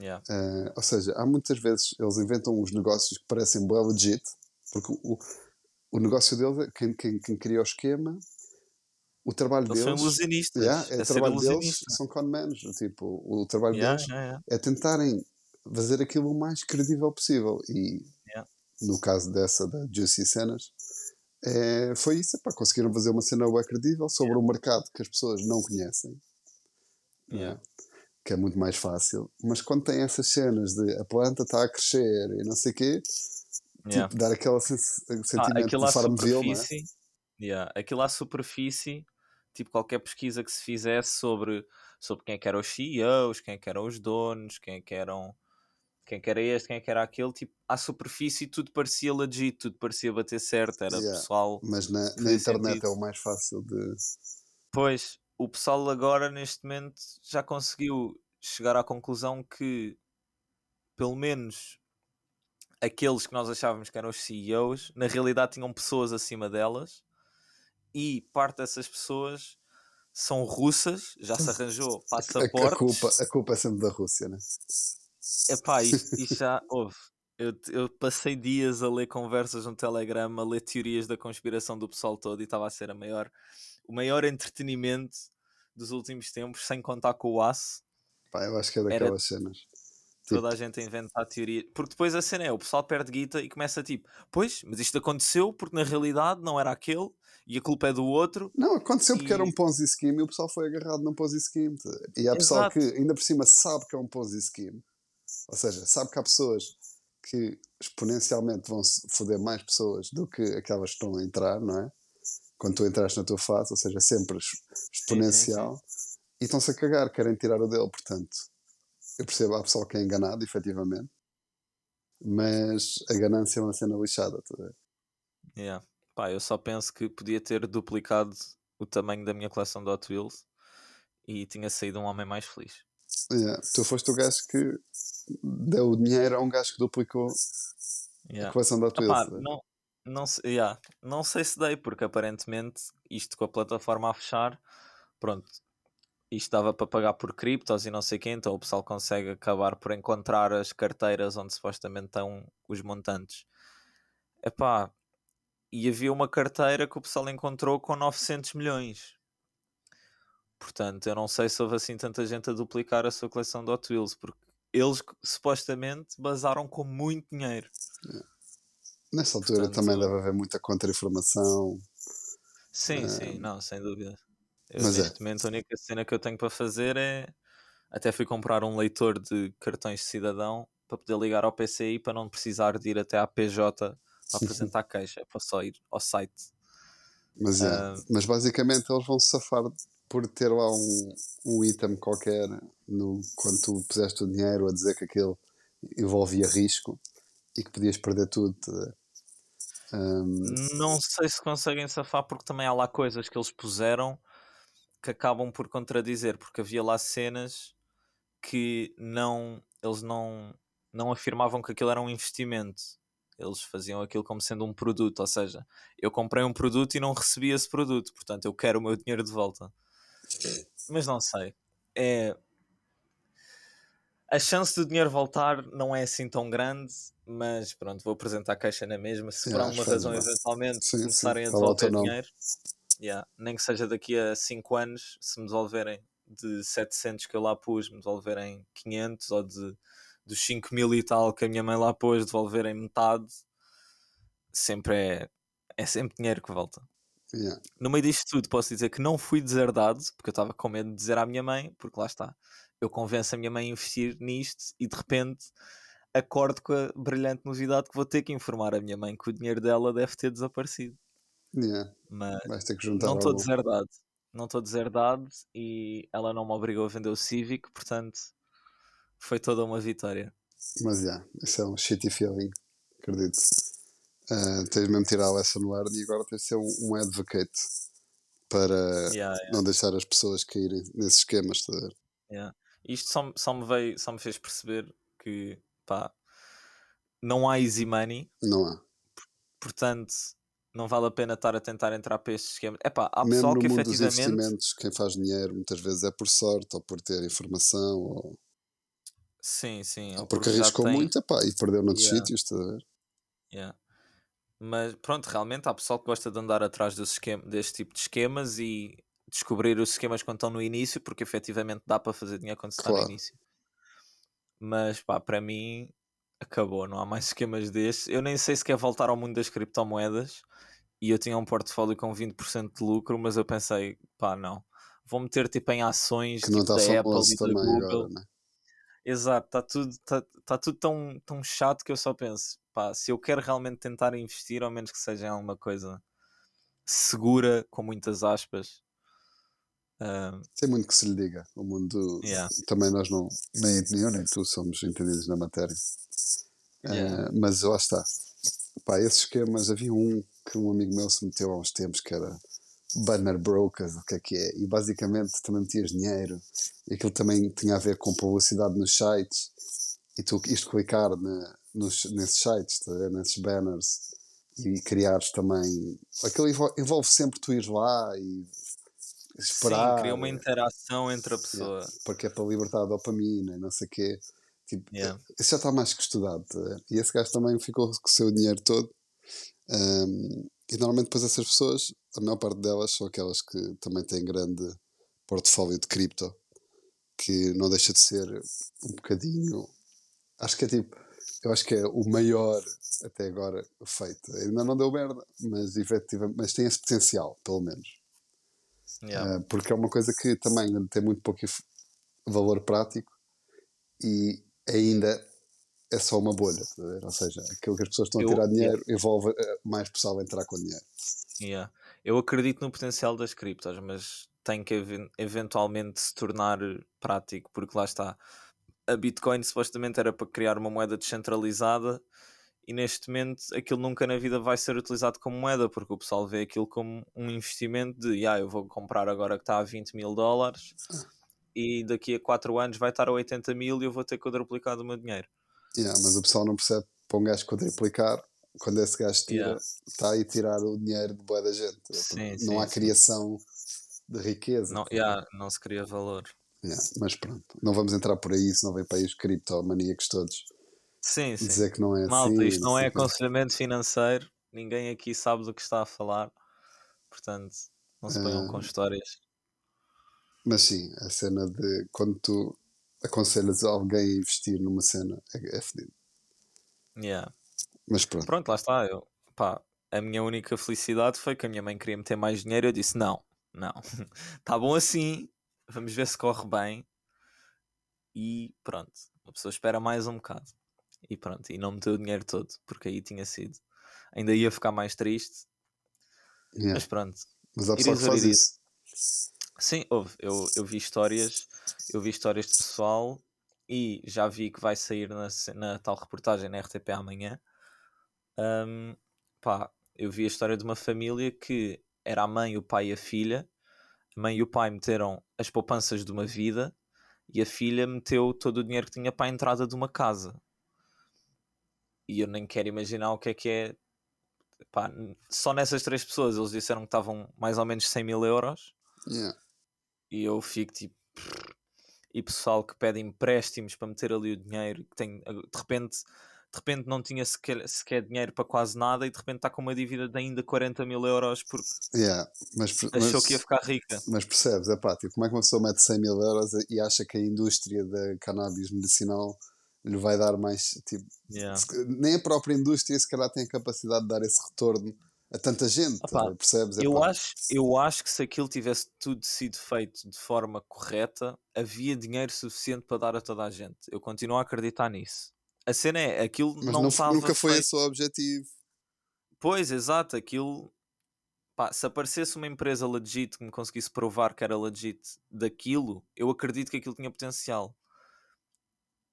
Yeah. Eh, ou seja, há muitas vezes eles inventam uns negócios que parecem bem legit, porque o, o negócio deles, é- quem, quem, quem cria o esquema, o trabalho Eles são deles. ilusionistas. Yeah, é, é o trabalho deles são conmans. Tipo, o trabalho Yeah, deles yeah, é tentarem fazer aquilo o mais credível possível. E no caso dessa da Juicy Cenas, é, foi isso. Epá, conseguiram fazer uma cena bem credível sobre um mercado que as pessoas não conhecem. Yeah. Que é muito mais fácil. Mas quando tem essas cenas de a planta está a crescer e não sei o quê, Yeah. tipo, dar aquele sen- Ah, sentimento aquilo de Farmville, não é? superfície, yeah, aquilo à superfície, tipo qualquer pesquisa que se fizesse sobre, sobre quem é que eram os CEOs, quem é que eram os donos, quem é que eram quem é que era este, quem é que era aquele, tipo, à superfície tudo parecia legit, tudo parecia bater certo, era Yeah. pessoal. Mas na, na internet sentido. é o mais fácil de. Pois, o pessoal agora neste momento já conseguiu chegar à conclusão que pelo menos aqueles que nós achávamos que eram os CEOs, na realidade tinham pessoas acima delas e parte dessas pessoas são russas, já se arranjou A, a passaportes. culpa, a culpa é sempre da Rússia, né? Epá, isto, isto já houve. Eu, eu passei dias a ler conversas no Telegram, a ler teorias da conspiração do pessoal todo e estava a ser a maior, o maior entretenimento dos últimos tempos, sem contar com o aço. Pá, eu acho que é daquelas cenas. Toda a gente a inventar teoria. Porque depois a cena é, o pessoal perde guita e começa tipo, pois, mas isto aconteceu porque na realidade não era aquele e a culpa é do outro. Não, aconteceu porque era um E- Ponzi Scheme e o pessoal foi agarrado num Ponzi Scheme. E há pessoal Exato. que ainda por cima sabe que é um Ponzi Scheme. Ou seja, sabe que há pessoas que exponencialmente vão foder mais pessoas do que aquelas que estão a entrar, não é? Quando tu entraste na tua fase, ou seja, sempre ex- exponencial. E estão-se a cagar, querem tirar o dele, portanto. Eu percebo, há pessoal que é enganado, efetivamente. Mas a ganância é uma cena lixada, ver? Yeah. Pá, eu só penso que podia ter duplicado o tamanho da minha coleção de Hot Wheels e tinha saído um homem mais feliz. Yeah. Tu foste o gajo que deu o dinheiro a um gajo que duplicou Yeah. a coleção de Hot Wheels. Epá, não, não, sei, yeah, não sei se dei, porque aparentemente isto com a plataforma a fechar, pronto, isto dava para pagar por criptos e não sei quem, então o pessoal consegue acabar por encontrar as carteiras onde supostamente estão os montantes. Epá, e havia uma carteira que o pessoal encontrou com 900 milhões. Portanto, eu não sei se houve assim tanta gente a duplicar a sua coleção de Hot Wheels, porque eles supostamente basaram com muito dinheiro. Nessa altura Portanto, também deve haver muita contra-informação. Sim, sim, não, sem dúvida. Eu, mas é. neste momento, a única cena que eu tenho para fazer é. Até fui comprar um leitor de cartões de cidadão para poder ligar ao PCI para não precisar de ir até à PJ para apresentar queixa, é para só ir ao site. Mas, é. Ah. mas basicamente eles vão se safar por ter lá um, um item qualquer no, quando tu puseste o dinheiro a dizer que aquilo envolvia risco e que podias perder tudo. tá? Um, Não sei se conseguem safar porque também há lá coisas que eles puseram que acabam por contradizer, porque havia lá cenas que não eles não, não afirmavam que aquilo era um investimento. Eles faziam aquilo como sendo um produto, ou seja, eu comprei um produto e não recebi esse produto, portanto eu quero o meu dinheiro de volta. Mas não sei. É a chance do dinheiro voltar não é assim tão grande, mas pronto, vou apresentar a queixa na mesma. Se por Yeah, alguma razão eventualmente Sim, sim, começarem a o teu devolver dinheiro, yeah, nem que seja daqui a 5 anos, se me devolverem de 700 que eu lá pus, me devolverem 500 ou de, dos 5 mil e tal que a minha mãe lá pôs, devolverem metade, sempre é, é sempre dinheiro que volta. Yeah. No meio disto tudo, posso dizer que não fui deserdado, porque eu estava com medo de dizer à minha mãe, porque lá está, eu convenço a minha mãe a investir nisto e de repente acordo com a brilhante novidade que vou ter que informar a minha mãe que o dinheiro dela deve ter desaparecido. Yeah. Mas Vais ter que juntar não estou deserdado. Não estou deserdado e ela não me obrigou a vender o Civic, portanto foi toda uma vitória. Mas yeah, isso é um shitty feeling, acredito. Ah, tens mesmo de tirar a lesson learned e agora tens de ser um, um advocate para Yeah, yeah, não deixar as pessoas caírem nesses esquemas. estás a ver? yeah. Isto só, me- só, me veio, só me fez perceber que pá, não há easy money, Não há. portanto não vale a pena estar a tentar entrar para estes esquemas. Epá, há Mesmo pessoal no que mundo dos efetivamente. investimentos, quem faz dinheiro muitas vezes é por sorte ou por ter informação ou, Sim, sim. ou porque porque arriscou tem- muito epá, e perdeu noutros Yeah. sítios. estás a ver? Yeah. Mas pronto, realmente há pessoal que gosta de andar atrás desse esquema, deste tipo de esquemas e descobrir os esquemas quando estão no início, porque efetivamente dá para fazer dinheiro quando se está Claro. no início. Mas pá, para mim acabou, não há mais esquemas destes. Eu nem sei se quer voltar ao mundo das criptomoedas e eu tinha um portfólio com 20% de lucro, mas eu pensei, pá, não. Vou meter tipo em ações Que não tipo, está da Apple e da Google. agora, né? Exato, está tudo, tá, tá tudo tão, tão chato que eu só penso, pá, se eu quero realmente tentar investir, ao menos que seja em alguma coisa segura, com muitas aspas. ah, Tem muito que se lhe diga. O mundo Yeah. também nós não, nem, eu nem tu somos entendidos na matéria. Yeah. Eh, mas lá está. Pá, esses esquemas, havia um que um amigo meu se meteu há uns tempos que era banner brokers, o que é que é? E basicamente também metias dinheiro. E aquilo também tinha a ver com publicidade nos sites. E tu isto clicar na, nos, nesses sites, tá nesses banners e criares também. Aquilo envol- envolve sempre tu ires lá e esperar. sim, cria uma interação entre a pessoa. Porque é para libertar a dopamina e não sei o quê. Tipo, Yeah. isso já está mais que estudado. tá? E esse gajo também ficou com o seu dinheiro todo. Um, e normalmente depois essas pessoas, a maior parte delas são aquelas que também têm grande portfólio de cripto, que não deixa de ser um bocadinho. Acho que é tipo. Eu acho que é o maior até agora feito. Ainda não deu merda, mas efetivamente mas tem esse potencial, pelo menos. Yeah. Uh, porque é uma coisa que também tem muito pouco valor prático e ainda é só uma bolha, tá a ou seja, aquilo que as pessoas estão a Eu- tirar dinheiro envolve uh, mais pessoal a entrar com dinheiro. Yeah. Eu acredito no potencial das criptos, mas tem que even- eventualmente se tornar prático, porque lá está. A Bitcoin supostamente era para criar uma moeda descentralizada e neste momento aquilo nunca na vida vai ser utilizado como moeda, porque o pessoal vê aquilo como um investimento de ah, eu vou comprar agora que está a 20 mil dólares e daqui a 4 anos vai estar a 80 mil e eu vou ter quadruplicado o meu dinheiro. Yeah, mas o pessoal não percebe para um gajo quadriplicar quando esse gajo tira, Yeah. está aí tirar o dinheiro de boa da gente. Sim, não sim, há sim. criação de riqueza. Não, yeah, não se cria valor. Yeah, mas pronto, não vamos entrar por aí, senão vem para aí os criptomaníacos todos Sim, sim. dizer que não é Malta, assim. isto não é quê. aconselhamento financeiro, ninguém aqui sabe do que está a falar, portanto, não se ponham com Ah. histórias. Mas sim, a cena de quando tu aconselhas alguém a investir numa cena é, é fedido. Yeah. Mas pronto, Pronto, lá está. Eu, pá, a minha única felicidade foi que a minha mãe queria meter mais dinheiro. Eu disse: não, não, está bom assim, vamos ver se corre bem. E pronto, a pessoa espera mais um bocado. E pronto, e não meteu o dinheiro todo, porque aí tinha sido. Ainda ia ficar mais triste, yeah. mas pronto. mas há pessoal que faz Iris isso. Sim, houve. Eu, eu vi histórias, eu vi histórias de pessoal e já vi que vai sair na, na tal reportagem na RTP amanhã. Ahm, pá, eu vi a história de uma família que era a mãe, o pai e a filha. A mãe e o pai meteram as poupanças de uma vida e a filha meteu todo o dinheiro que tinha para a entrada de uma casa. E eu nem quero imaginar o que é que é. Pá, só nessas três pessoas eles disseram que estavam mais ou menos 100 mil euros. Yeah. E eu fico tipo. E pessoal que pede empréstimos para meter ali o dinheiro, que tem, de repente, de repente não tinha sequer, sequer dinheiro para quase nada e de repente está com uma dívida de ainda 40 mil euros porque Yeah. Mas, achou mas, que ia ficar rica. mas percebes, é pá, tipo, como é que uma pessoa mete 100 mil euros e acha que a indústria da cannabis medicinal lhe vai dar mais, tipo, Yeah. se- nem a própria indústria se calhar tem a capacidade de dar esse retorno a tanta gente, Opa, percebes? É Eu pá, acho, eu acho que se aquilo tivesse tudo sido feito de forma correta, havia dinheiro suficiente para dar a toda a gente. Eu continuo a acreditar nisso. A cena é, aquilo mas não não- estava nunca foi feito- esse o objetivo. Pois, exato, aquilo. Pá, se aparecesse uma empresa legit que me conseguisse provar que era legit daquilo, eu acredito que aquilo tinha potencial.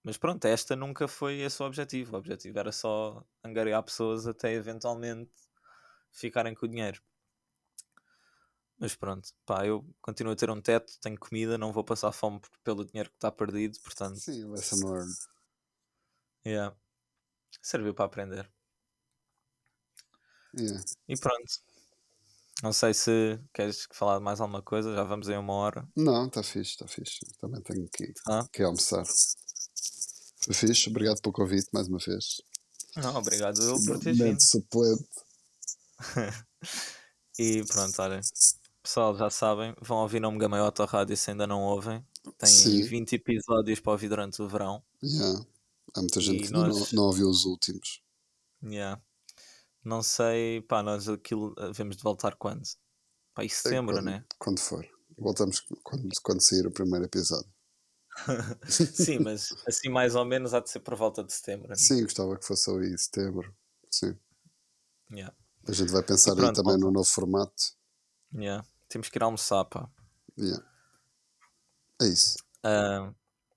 Mas pronto, esta nunca foi esse o objetivo. O objetivo era só angariar pessoas até eventualmente ficarem com o dinheiro. Mas pronto, pá, eu continuo a ter um teto, tenho comida, não vou passar fome pelo dinheiro que está perdido, portanto, Sim, lesson learned. Yeah. serviu para aprender. Yeah. E pronto. Não sei se queres falar de mais alguma coisa, já vamos em uma hora. Não, está fixe, está fixe. Também tenho que, Tá. que almoçar. Foi fixe, obrigado pelo convite mais uma vez. Não, obrigado eu por teres vindo. suplente. E pronto, olha. Pessoal, já sabem, vão ouvir Nome Gamaiota Rádio se ainda não ouvem. Tem Sim. 20 episódios para ouvir durante o verão. Yeah. Há muita gente que nós- não, não ouviu os últimos. Yeah. Não sei, pá, nós aquilo eh, vemos de voltar quando? Pá, em setembro, quando, né? Quando for. Voltamos quando, quando sair o primeiro episódio. Sim, mas assim mais ou menos há de ser por volta de setembro. né? Sim, gostava que fosse em setembro. Sim. Yeah. A gente vai pensar aí pronto, também malta. no novo formato. Yeah. Temos que ir almoçar, pá. Yeah. É isso. Ah,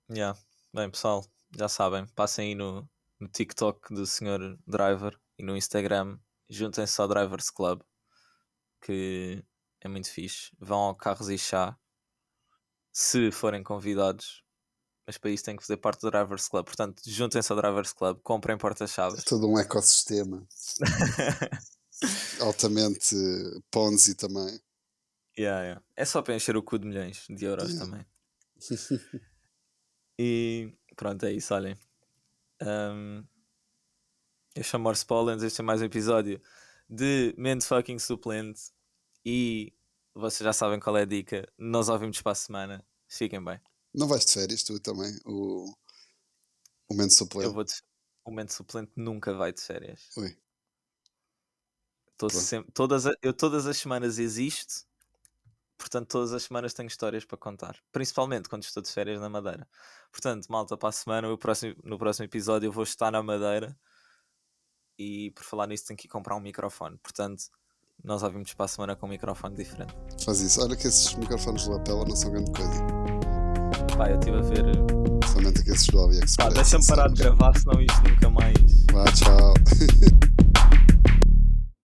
yeah. Bem, pessoal, já sabem, passem aí no, no TikTok do Sr. Driver e no Instagram, juntem-se ao Drivers Club, que é muito fixe. Vão ao Carros e Chá, se forem convidados, mas para isso têm que fazer parte do Drivers Club. Portanto, juntem-se ao Drivers Club, comprem É porta-chaves. todo um ecossistema. Altamente Ponzi também. Yeah, yeah. É só para encher o cu de milhões de euros Yeah. também. e pronto, é isso, olhem. Ahm, eu chamo Morse Pollens, este é mais um episódio de Mente Fucking Suplente. E vocês já sabem qual é a dica. Nós ouvimos para a semana. Fiquem bem. Não vais de férias, tu também? O, o Mente Suplente. Eu vou de... O Mente Suplente nunca vai de férias. Ui. Sempre... todas a- Eu todas as semanas existo. Portanto, todas as semanas tenho histórias para contar. Principalmente quando estou de férias na Madeira. Portanto, malta, para a semana, o próximo- no próximo episódio, eu vou estar na Madeira. E por falar nisso, tenho que ir comprar um microfone. Portanto, nós ouvimos para a semana com um microfone diferente. Faz isso. Olha que esses microfones de lapela não são grande coisa. Pá, eu estive a ver. São Exatamente, aqueles do AliExpress. Pá, deixa-me parar de gravar, senão isto nunca mais. Vá, tchau.